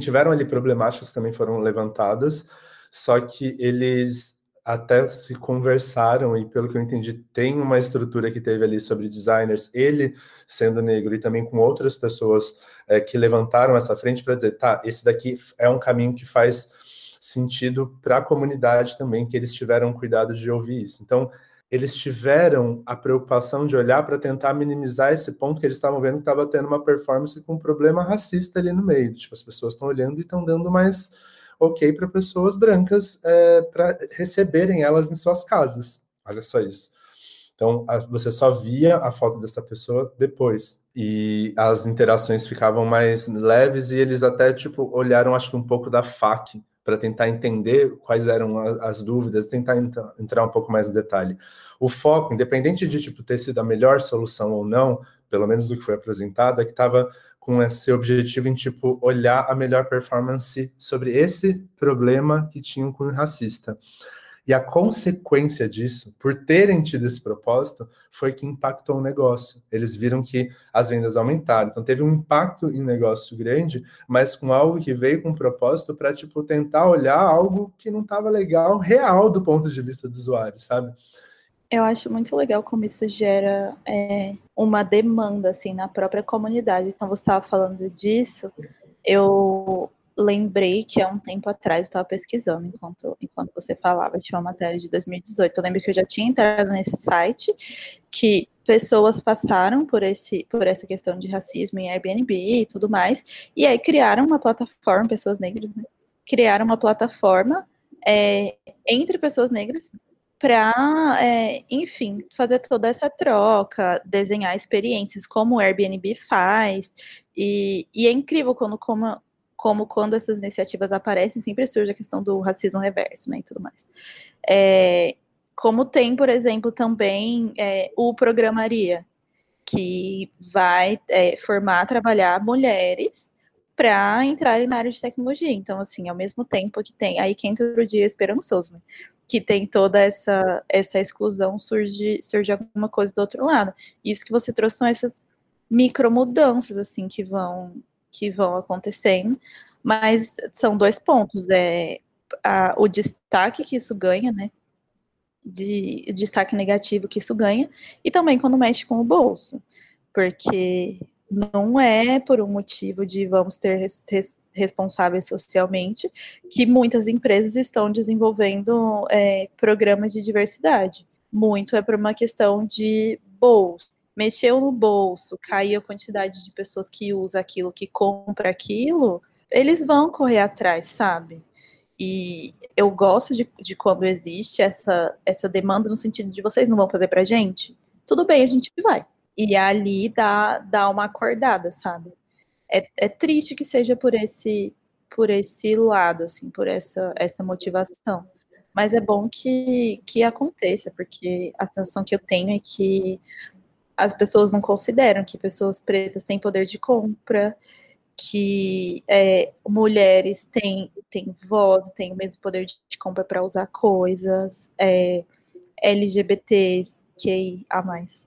tiveram ali problemáticas também foram levantadas, só que eles até se conversaram e pelo que eu entendi tem uma estrutura que teve ali sobre designers, ele sendo negro e também com outras pessoas é, que levantaram essa frente para dizer, tá, esse daqui é um caminho que faz sentido para a comunidade também, que eles tiveram cuidado de ouvir isso. Então, eles tiveram a preocupação de olhar para tentar minimizar esse ponto que eles estavam vendo que estava tendo uma performance com um problema racista ali no meio. Tipo, as pessoas estão olhando e estão dando mais ok para pessoas brancas é, para receberem elas em suas casas. Olha só isso. Então, a, você só via a foto dessa pessoa depois. E as interações ficavam mais leves e eles até, tipo, olharam, acho que um pouco da FAQ para tentar entender quais eram as, as dúvidas, tentar entrar um pouco mais no detalhe. O foco, independente de tipo ter sido a melhor solução ou não, pelo menos do que foi apresentado, é que estava com esse objetivo em tipo olhar a melhor performance sobre esse problema que tinham com o racista. E a consequência disso, por terem tido esse propósito, foi que impactou o negócio. Eles viram que as vendas aumentaram. Então teve um impacto em negócio grande, mas com algo que veio com um propósito para tipo tentar olhar algo que não estava legal, real do ponto de vista do usuário, sabe? Eu acho muito legal como isso gera é, uma demanda assim na própria comunidade. Então você estava falando disso. Eu lembrei que há um tempo atrás eu estava pesquisando enquanto, enquanto você falava, tinha uma matéria de 2018. Eu lembro que eu já tinha entrado nesse site, que pessoas passaram por, esse, por essa questão de racismo em Airbnb e tudo mais, e aí criaram uma plataforma, pessoas negras, né? Criaram uma plataforma é, entre pessoas negras para, é, enfim, fazer toda essa troca, desenhar experiências como o Airbnb faz. E, e é incrível quando, como, como quando essas iniciativas aparecem, sempre surge a questão do racismo reverso, né, e tudo mais. É, como tem, por exemplo, também é, o Programaria, que vai é, formar, trabalhar mulheres para entrarem na área de tecnologia. Então, assim, ao mesmo tempo que tem, aí que entra o dia esperançoso, né? Que tem toda essa, essa exclusão, surge, surge alguma coisa do outro lado. Isso que você trouxe são essas micro mudanças, assim, que vão que vão acontecendo, mas são dois pontos, é a, o destaque que isso ganha, né, de destaque negativo que isso ganha, e também quando mexe com o bolso, porque não é por um motivo de vamos ter res, res, responsáveis socialmente que muitas empresas estão desenvolvendo é, programas de diversidade. Muito é por uma questão de bolso mexeu no bolso, caiu a quantidade de pessoas que usa aquilo, que compra aquilo, eles vão correr atrás, sabe? E eu gosto de, de quando existe essa, essa demanda no sentido de vocês não vão fazer pra gente? Tudo bem, a gente vai. E ali dá, dá uma acordada, sabe? É, é triste que seja por esse por esse lado, assim, por essa, essa motivação. Mas é bom que, que aconteça, porque a sensação que eu tenho é que as pessoas não consideram que pessoas pretas têm poder de compra, que é, mulheres têm, têm voz, têm o mesmo poder de compra para usar coisas, é, LGBTs, que a mais,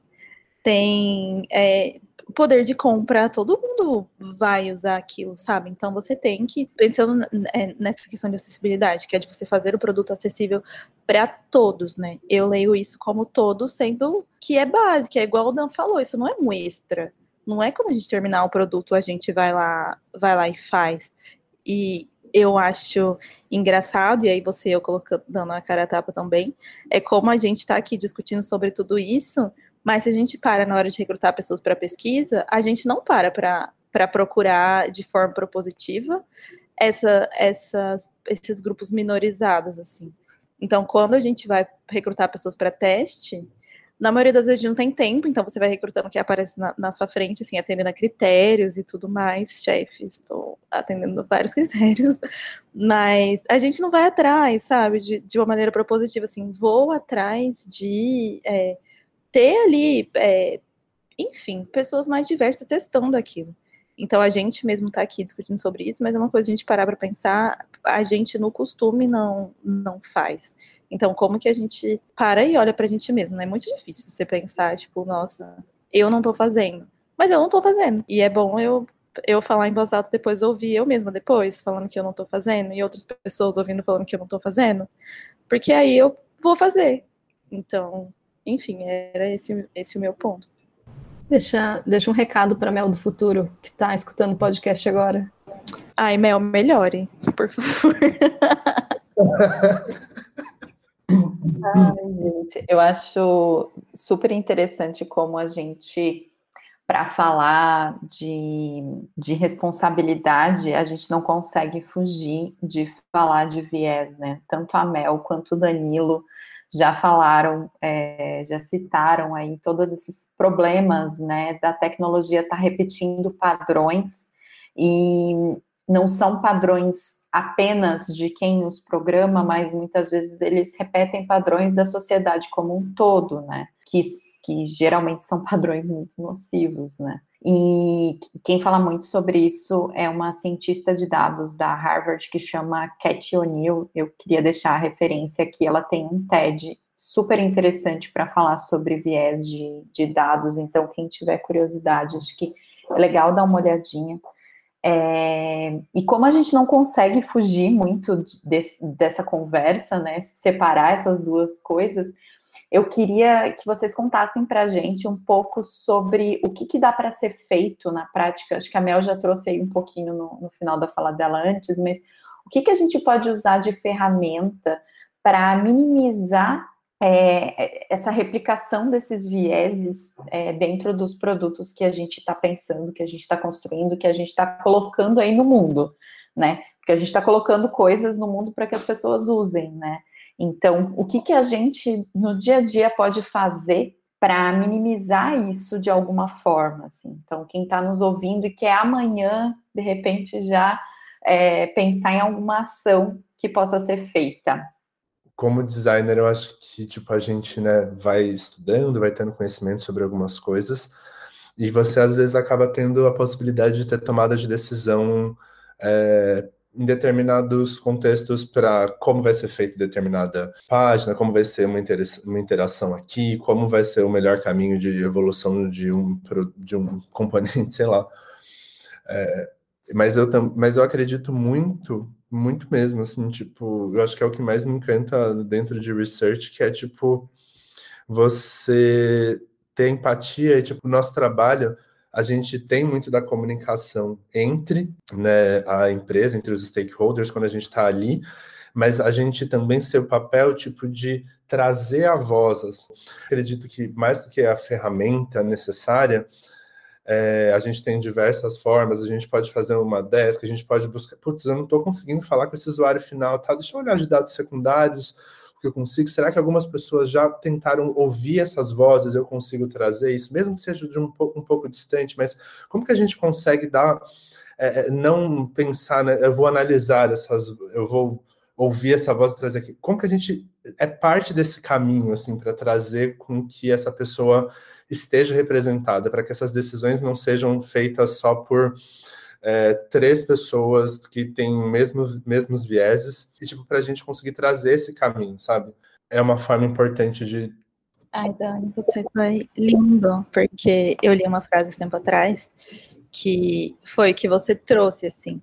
tem é, poder de compra, todo mundo vai usar aquilo, sabe? Então você tem que, pensando é, nessa questão de acessibilidade, que é de você fazer o produto acessível para todos, né? Eu leio isso como todo, sendo que é básico, é igual o Dan falou, isso não é um extra. não é quando a gente terminar o produto a gente vai lá, vai lá e faz. E eu acho engraçado, e aí você eu colocando dando a cara a tapa também, é como a gente está aqui discutindo sobre tudo isso, mas se a gente para na hora de recrutar pessoas para pesquisa, a gente não para para procurar de forma propositiva essa, essas, esses grupos minorizados, assim. Então, quando a gente vai recrutar pessoas para teste, na maioria das vezes não tem tempo, então você vai recrutando o que aparece na, na, sua frente, assim, atendendo a critérios e tudo mais. Chefe, estou atendendo vários critérios, mas a gente não vai atrás, sabe, de, de uma maneira propositiva, assim, vou atrás de é, ter ali, é, enfim, pessoas mais diversas testando aquilo. Então a gente mesmo está aqui discutindo sobre isso, mas é uma coisa a gente parar para pensar, a gente no costume não não faz. Então como que a gente para e olha para a gente mesmo? Né? É muito difícil você pensar tipo, nossa, eu não estou fazendo, mas eu não estou fazendo. E é bom eu eu falar em voz alta depois ouvir eu mesma depois falando que eu não estou fazendo e outras pessoas ouvindo falando que eu não estou fazendo, porque aí eu vou fazer. Então, enfim, era esse esse o meu ponto. Deixa, deixa um recado para Mel do Futuro, que está escutando o podcast agora. Ai, Mel, melhore, por favor. Ai, gente, eu acho super interessante como a gente, para falar de, de responsabilidade, a gente não consegue fugir de falar de viés, né? Tanto a Mel quanto o Danilo já falaram, é, já citaram aí todos esses problemas, né, da tecnologia estar tá repetindo padrões e não são padrões apenas de quem os programa, mas muitas vezes eles repetem padrões da sociedade como um todo, né, que, que geralmente são padrões muito nocivos, né. E quem fala muito sobre isso é uma cientista de dados da Harvard que chama Cat O'Neill. Eu queria deixar a referência aqui. Ela tem um TED super interessante para falar sobre viés de, de, dados. Então, quem tiver curiosidade, acho que é legal dar uma olhadinha. É, e como a gente não consegue fugir muito dessa conversa, né, separar essas duas coisas, eu queria que vocês contassem para a gente um pouco sobre o que, que dá para ser feito na prática. Acho que a Mel já trouxe aí um pouquinho no, no final da fala dela antes, mas o que, que a gente pode usar de ferramenta para minimizar é, essa replicação desses vieses é, dentro dos produtos que a gente está pensando, que a gente está construindo, que a gente está colocando aí no mundo, né? Porque a gente está colocando coisas no mundo para que as pessoas usem, né? Então, o que, que a gente no dia a dia pode fazer para minimizar isso de alguma forma? Assim? Então, quem está nos ouvindo e quer amanhã, de repente, já é, pensar em alguma ação que possa ser feita. Como designer, eu acho que tipo a gente né, vai estudando, vai tendo conhecimento sobre algumas coisas, e você às vezes acaba tendo a possibilidade de ter tomada de decisão é, em determinados contextos para como vai ser feita determinada página, como vai ser uma, uma interação aqui, como vai ser o melhor caminho de evolução de um, de um componente, sei lá. É, mas, eu, mas eu acredito muito, muito mesmo, assim, tipo, eu acho que é o que mais me encanta dentro de research, que é, tipo, você ter empatia e, tipo, o nosso trabalho a gente tem muito da comunicação entre né, a empresa, entre os stakeholders, quando a gente está ali, mas a gente também tem o papel tipo de trazer a voz. Acredito que mais do que a ferramenta necessária, é, a gente tem diversas formas, a gente pode fazer uma desk, a gente pode buscar, putz, eu não estou conseguindo falar com esse usuário final, tá? Deixa eu olhar de dados secundários, que eu consigo? Será que algumas pessoas já tentaram ouvir essas vozes? Eu consigo trazer isso, mesmo que seja de um pouco, um pouco distante, mas como que a gente consegue dar, é, é não pensar, né, eu vou analisar essas, eu vou ouvir essa voz e trazer aqui. Como que a gente é parte desse caminho, assim, para trazer com que essa pessoa esteja representada, para que essas decisões não sejam feitas só por é, três pessoas que têm mesmos, mesmos vieses, e tipo, para a gente conseguir trazer esse caminho, sabe? É uma forma importante de. Ai, Dani, você foi lindo, porque eu li uma frase tempo atrás que foi que você trouxe, assim,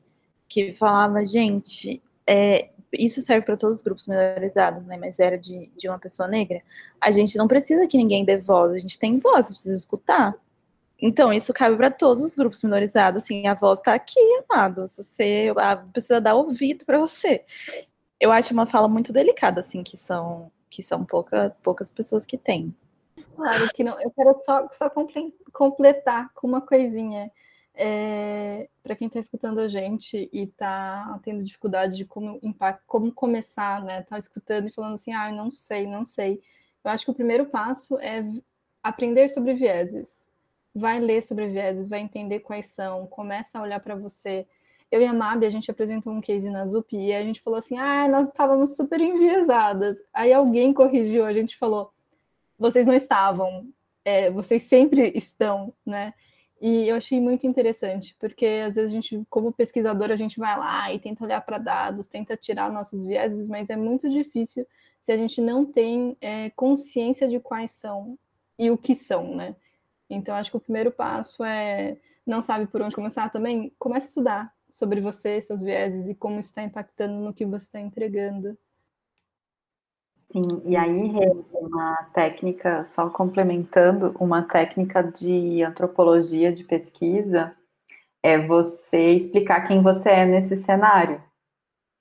que falava, gente, é, isso serve para todos os grupos minorizados, né? Mas era de, de uma pessoa negra. A gente não precisa que ninguém dê voz, a gente tem voz, precisa escutar. Então, isso cabe para todos os grupos minorizados. Assim, a voz está aqui, amado. Você precisa dar ouvido para você. Eu acho uma fala muito delicada, assim, que são que são pouca, poucas pessoas que têm. Claro que não. Eu quero só, só completar com uma coisinha. É, para quem está escutando a gente e está tendo dificuldade de como, como começar, né? Tá escutando e falando assim, ah, não sei, não sei. Eu acho que o primeiro passo é aprender sobre vieses. Vai ler sobre vieses, vai entender quais são, começa a olhar para você. Eu e a Mabi, a gente apresentou um case na ZUP e a gente falou assim, ah, nós estávamos super enviesadas. Aí alguém corrigiu, a gente falou, vocês não estavam, é, vocês sempre estão, né? E eu achei muito interessante, porque às vezes a gente, como pesquisador, a gente vai lá e tenta olhar para dados, tenta tirar nossos vieses, mas é muito difícil se a gente não tem é, consciência de quais são e o que são, né? Então, acho que o primeiro passo é, não sabe por onde começar também, comece a estudar sobre você, seus vieses e como isso está impactando no que você está entregando. Sim, e aí uma técnica, só complementando, uma técnica de antropologia de pesquisa é você explicar quem você é nesse cenário.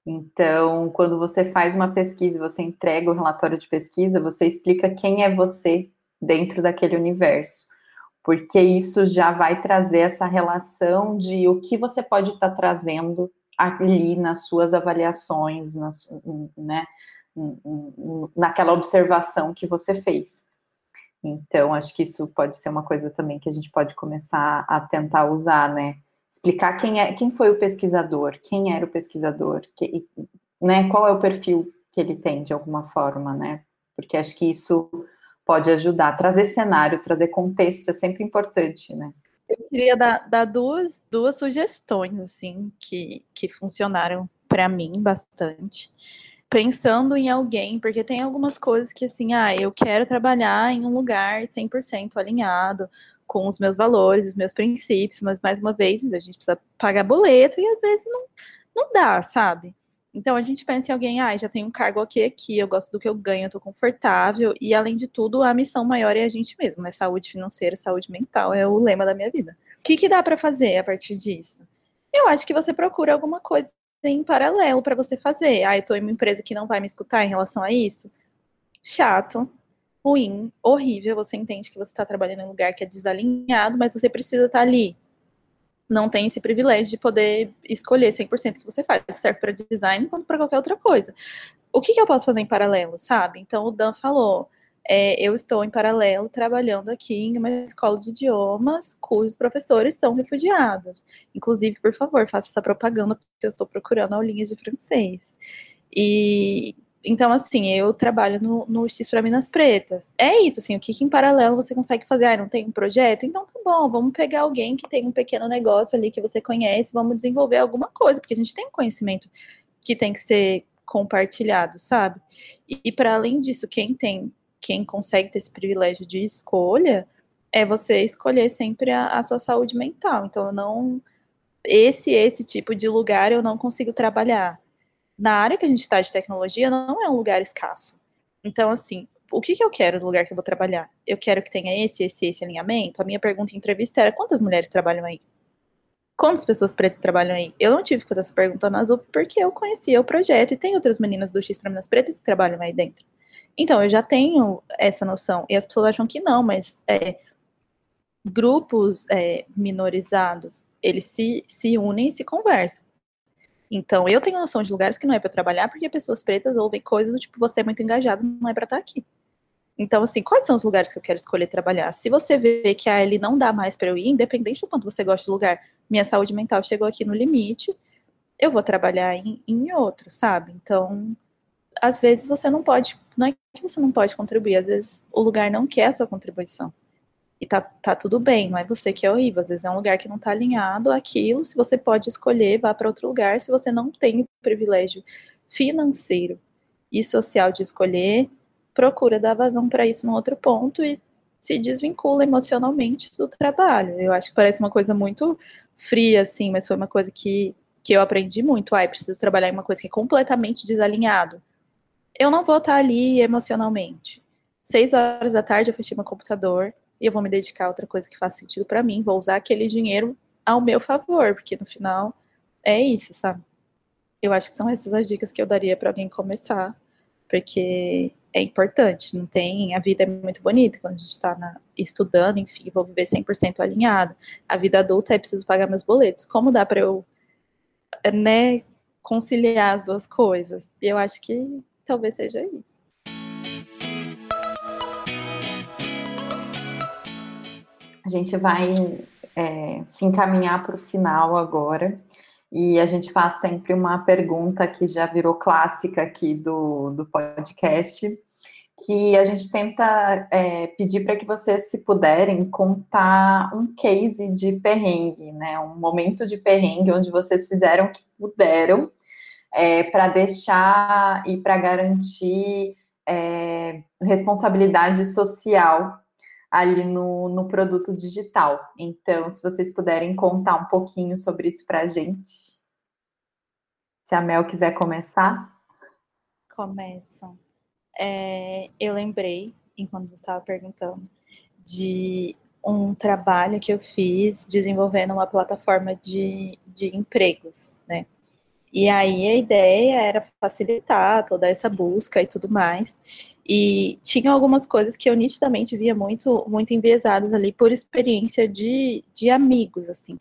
Então, quando você faz uma pesquisa, você entrega o relatório de pesquisa, você explica quem é você dentro daquele universo, porque isso já vai trazer essa relação de o que você pode estar trazendo ali nas suas avaliações, nas, né? naquela observação que você fez. Então, acho que isso pode ser uma coisa também que a gente pode começar a tentar usar, né? Explicar quem é, quem foi o pesquisador, quem era o pesquisador, que, né? Qual é o perfil que ele tem de alguma forma, né? Porque acho que isso pode ajudar. Trazer cenário, trazer contexto é sempre importante, né? Eu queria dar, dar duas, duas sugestões, assim, que, que funcionaram para mim bastante pensando em alguém, porque tem algumas coisas que assim, ah, eu quero trabalhar em um lugar 100% alinhado com os meus valores, os meus princípios, mas mais uma vez a gente precisa pagar boleto e às vezes não, não dá, sabe? Então a gente pensa em alguém, ah, já tem um cargo aqui aqui, eu gosto do que eu ganho, eu tô confortável, e além de tudo, a missão maior é a gente mesmo, né? Saúde financeira, saúde mental é o lema da minha vida. O que, que dá para fazer a partir disso? Eu acho que você procura alguma coisa em paralelo para você fazer. Ah, eu estou em uma empresa que não vai me escutar em relação a isso. Chato, ruim, horrível. Você entende que você está trabalhando em um lugar que é desalinhado, mas você precisa estar tá ali. Não tem esse privilégio de poder escolher 100% que você faz. Isso serve para design quanto para qualquer outra coisa. O que, que eu posso fazer em paralelo, sabe? Então, o Dan falou é, eu estou em paralelo trabalhando aqui em uma escola de idiomas cujos professores são refugiados. Inclusive, por favor, faça essa propaganda, porque eu estou procurando aulinhas de francês. E então, assim, eu trabalho no, no X para Minas Pretas. É isso, assim, o que, que em paralelo você consegue fazer? Ah, não tem um projeto? Então tá bom, vamos pegar alguém que tem um pequeno negócio ali que você conhece, vamos desenvolver alguma coisa, porque a gente tem um conhecimento que tem que ser compartilhado, sabe? E, e para além disso, quem tem quem consegue ter esse privilégio de escolha é você escolher sempre a, a sua saúde mental. Então, eu não. Esse, esse tipo de lugar eu não consigo trabalhar. Na área que a gente está de tecnologia, não é um lugar escasso. Então, assim, o que, que eu quero no lugar que eu vou trabalhar? Eu quero que tenha esse, esse, esse alinhamento. A minha pergunta em entrevista era: quantas mulheres trabalham aí? Quantas pessoas pretas trabalham aí? Eu não tive que fazer essa pergunta na Azul porque eu conhecia o projeto e tem outras meninas do X para Minas Pretas que trabalham aí dentro. Então, eu já tenho essa noção. E as pessoas acham que não, mas é, grupos é, minorizados, eles se, se unem e se conversam. Então, eu tenho noção de lugares que não é para trabalhar, porque pessoas pretas ouvem coisas do tipo, você é muito engajado, não é para estar tá aqui. Então, assim, quais são os lugares que eu quero escolher trabalhar? Se você vê que a ele não dá mais para eu ir, independente do quanto você gosta do lugar, minha saúde mental chegou aqui no limite, eu vou trabalhar em, em outro, sabe? Então, às vezes você não pode, não é que você não pode contribuir, às vezes o lugar não quer a sua contribuição. E tá, tá tudo bem, não é você que é horrível, às vezes é um lugar que não tá alinhado àquilo, se você pode escolher, vá para outro lugar, se você não tem o privilégio financeiro e social de escolher, procura dar vazão para isso no outro ponto e se desvincula emocionalmente do trabalho. Eu acho que parece uma coisa muito fria, assim, mas foi uma coisa que, que eu aprendi muito. Ai, preciso trabalhar em uma coisa que é completamente desalinhado eu não vou estar ali emocionalmente. Seis horas da tarde eu fechei meu computador, e eu vou me dedicar a outra coisa que faz sentido para mim, vou usar aquele dinheiro ao meu favor, porque no final é isso, sabe? Eu acho que são essas as dicas que eu daria para alguém começar, porque é importante, não tem, a vida é muito bonita quando a gente está estudando, enfim, vou viver 100% alinhado. A vida adulta é preciso pagar meus boletos. Como dá para eu, né, conciliar as duas coisas? Eu acho que talvez seja isso. A gente vai é, se encaminhar para o final agora. E a gente faz sempre uma pergunta que já virou clássica aqui do, do podcast, que a gente tenta é, pedir para que vocês, se puderem, contar um case de perrengue, né? Um momento de perrengue onde vocês fizeram o que puderam é, para deixar e para garantir é, responsabilidade social ali no, no produto digital. Então, se vocês puderem contar um pouquinho sobre isso para a gente. Se a Mel quiser começar. Começam. É, eu lembrei, enquanto você estava perguntando, de um trabalho que eu fiz desenvolvendo uma plataforma de, de empregos, né? E aí a ideia era facilitar toda essa busca e tudo mais. E tinha algumas coisas que eu nitidamente via muito, muito enviesadas ali por experiência de, de amigos, assim.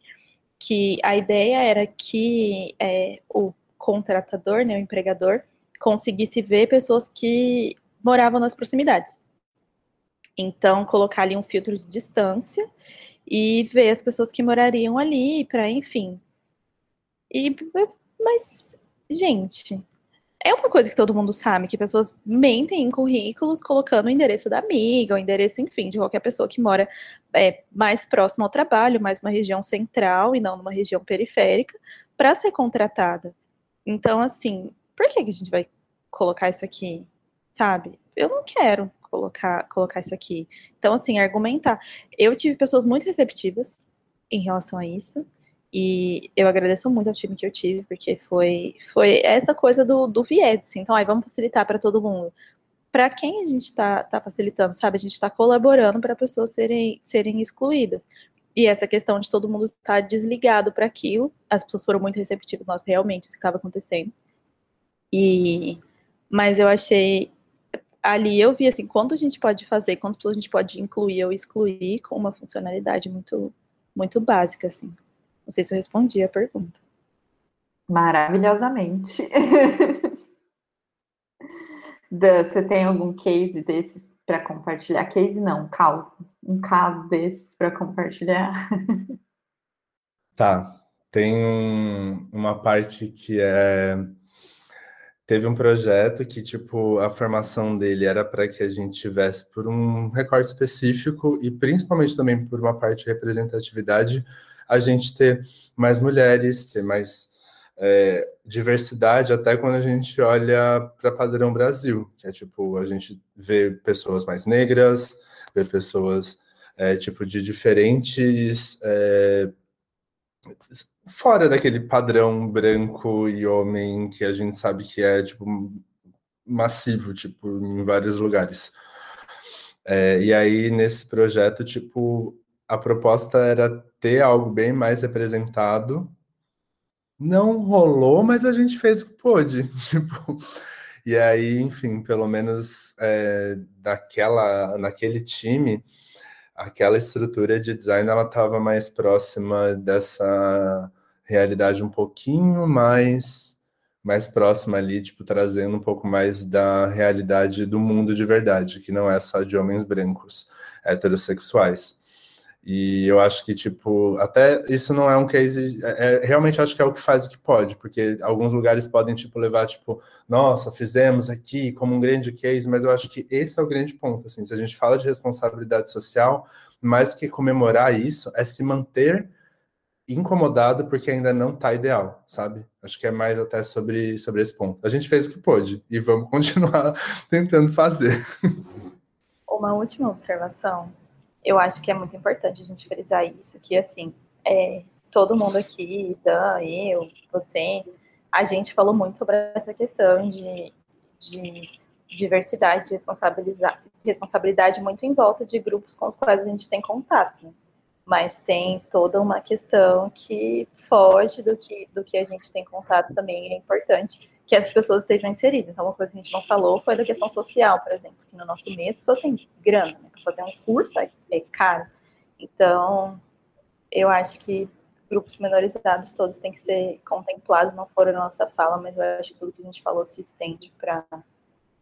Que a ideia era que é, o contratador, né, o empregador, conseguisse ver pessoas que moravam nas proximidades. Então, colocar ali um filtro de distância e ver as pessoas que morariam ali, para, enfim. E, mas, gente, é uma coisa que todo mundo sabe, que pessoas mentem em currículos colocando o endereço da amiga, o endereço, enfim, de qualquer pessoa que mora é, mais próximo ao trabalho, mais uma região central e não numa região periférica, para ser contratada. Então, assim, por que, que a gente vai colocar isso aqui? Sabe? Eu não quero colocar, colocar isso aqui. Então, assim, argumentar. Eu tive pessoas muito receptivas em relação a isso. E eu agradeço muito ao time que eu tive, porque foi, foi essa coisa do, do viés, assim. Então, aí vamos facilitar para todo mundo. Para quem a gente está tá facilitando, sabe? A gente está colaborando para pessoas serem, serem excluídas. E essa questão de todo mundo estar desligado para aquilo, as pessoas foram muito receptivas, nós realmente, isso estava acontecendo. E, mas eu achei, ali eu vi assim, quanto a gente pode fazer, quantas pessoas a gente pode incluir ou excluir com uma funcionalidade muito, muito básica, assim. Não sei se eu respondi a pergunta. Maravilhosamente. Dan, você tem algum case desses para compartilhar? Case não, caos. Um caso desses para compartilhar? Tá. Tem um, uma parte que é. Teve um projeto que, tipo, a formação dele era para que a gente tivesse por um recorte específico e principalmente também por uma parte de representatividade a gente ter mais mulheres, ter mais é, diversidade, até quando a gente olha para padrão Brasil, que é tipo, a gente vê pessoas mais negras, vê pessoas é, tipo de diferentes. É, fora daquele padrão branco e homem que a gente sabe que é tipo massivo, tipo, em vários lugares. É, e aí, nesse projeto, tipo, a proposta era ter algo bem mais representado. Não rolou, mas a gente fez o que pôde. Tipo, e aí, enfim, pelo menos é, naquela, naquele time, aquela estrutura de design ela estava mais próxima dessa realidade um pouquinho mais mais próxima ali, tipo, trazendo um pouco mais da realidade do mundo de verdade, que não é só de homens brancos heterossexuais. E eu acho que, tipo, até isso não é um case. É, é, realmente acho que é o que faz o que pode, porque alguns lugares podem, tipo, levar, tipo, nossa, fizemos aqui como um grande case, mas eu acho que esse é o grande ponto. Assim, se a gente fala de responsabilidade social, mais do que comemorar isso, é se manter incomodado porque ainda não está ideal, sabe? Acho que é mais até sobre, sobre esse ponto. A gente fez o que pôde e vamos continuar tentando fazer. Uma última observação eu acho que é muito importante a gente frisar isso, que assim, é, todo mundo aqui, Dan, eu, vocês, a gente falou muito sobre essa questão de, de diversidade, responsabilidade muito em volta de grupos com os quais a gente tem contato. Né? Mas tem toda uma questão que foge do que, do que a gente tem contato também, é importante que as pessoas estejam inseridas. Então, uma coisa que a gente não falou foi da questão social, por exemplo, que no nosso mês as pessoas têm grana, né? Para fazer um curso é, caro. Então, eu acho que grupos minorizados todos têm que ser contemplados, não foram a nossa fala, mas eu acho que tudo que a gente falou se estende para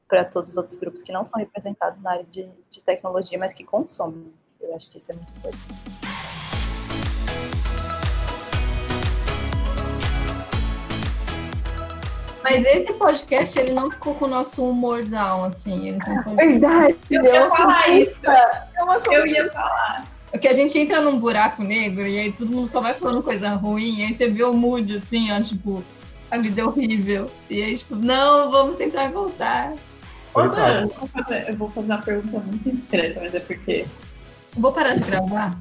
para todos os outros grupos que não são representados na área de, de tecnologia, mas que consomem. Eu acho que isso é muito importante. Mas esse podcast, ele não ficou com o nosso humorzão, assim. Ele Verdade. Eu ia falar isso. É eu ia falar. Porque a gente entra num buraco negro e aí todo mundo só vai falando coisa ruim, e aí você vê o mood assim, ó, tipo, a vida é horrível. E aí, tipo, não, vamos tentar voltar. Ô, eu, vou fazer, eu vou fazer uma pergunta muito discreta, mas é porque. Vou parar de gravar?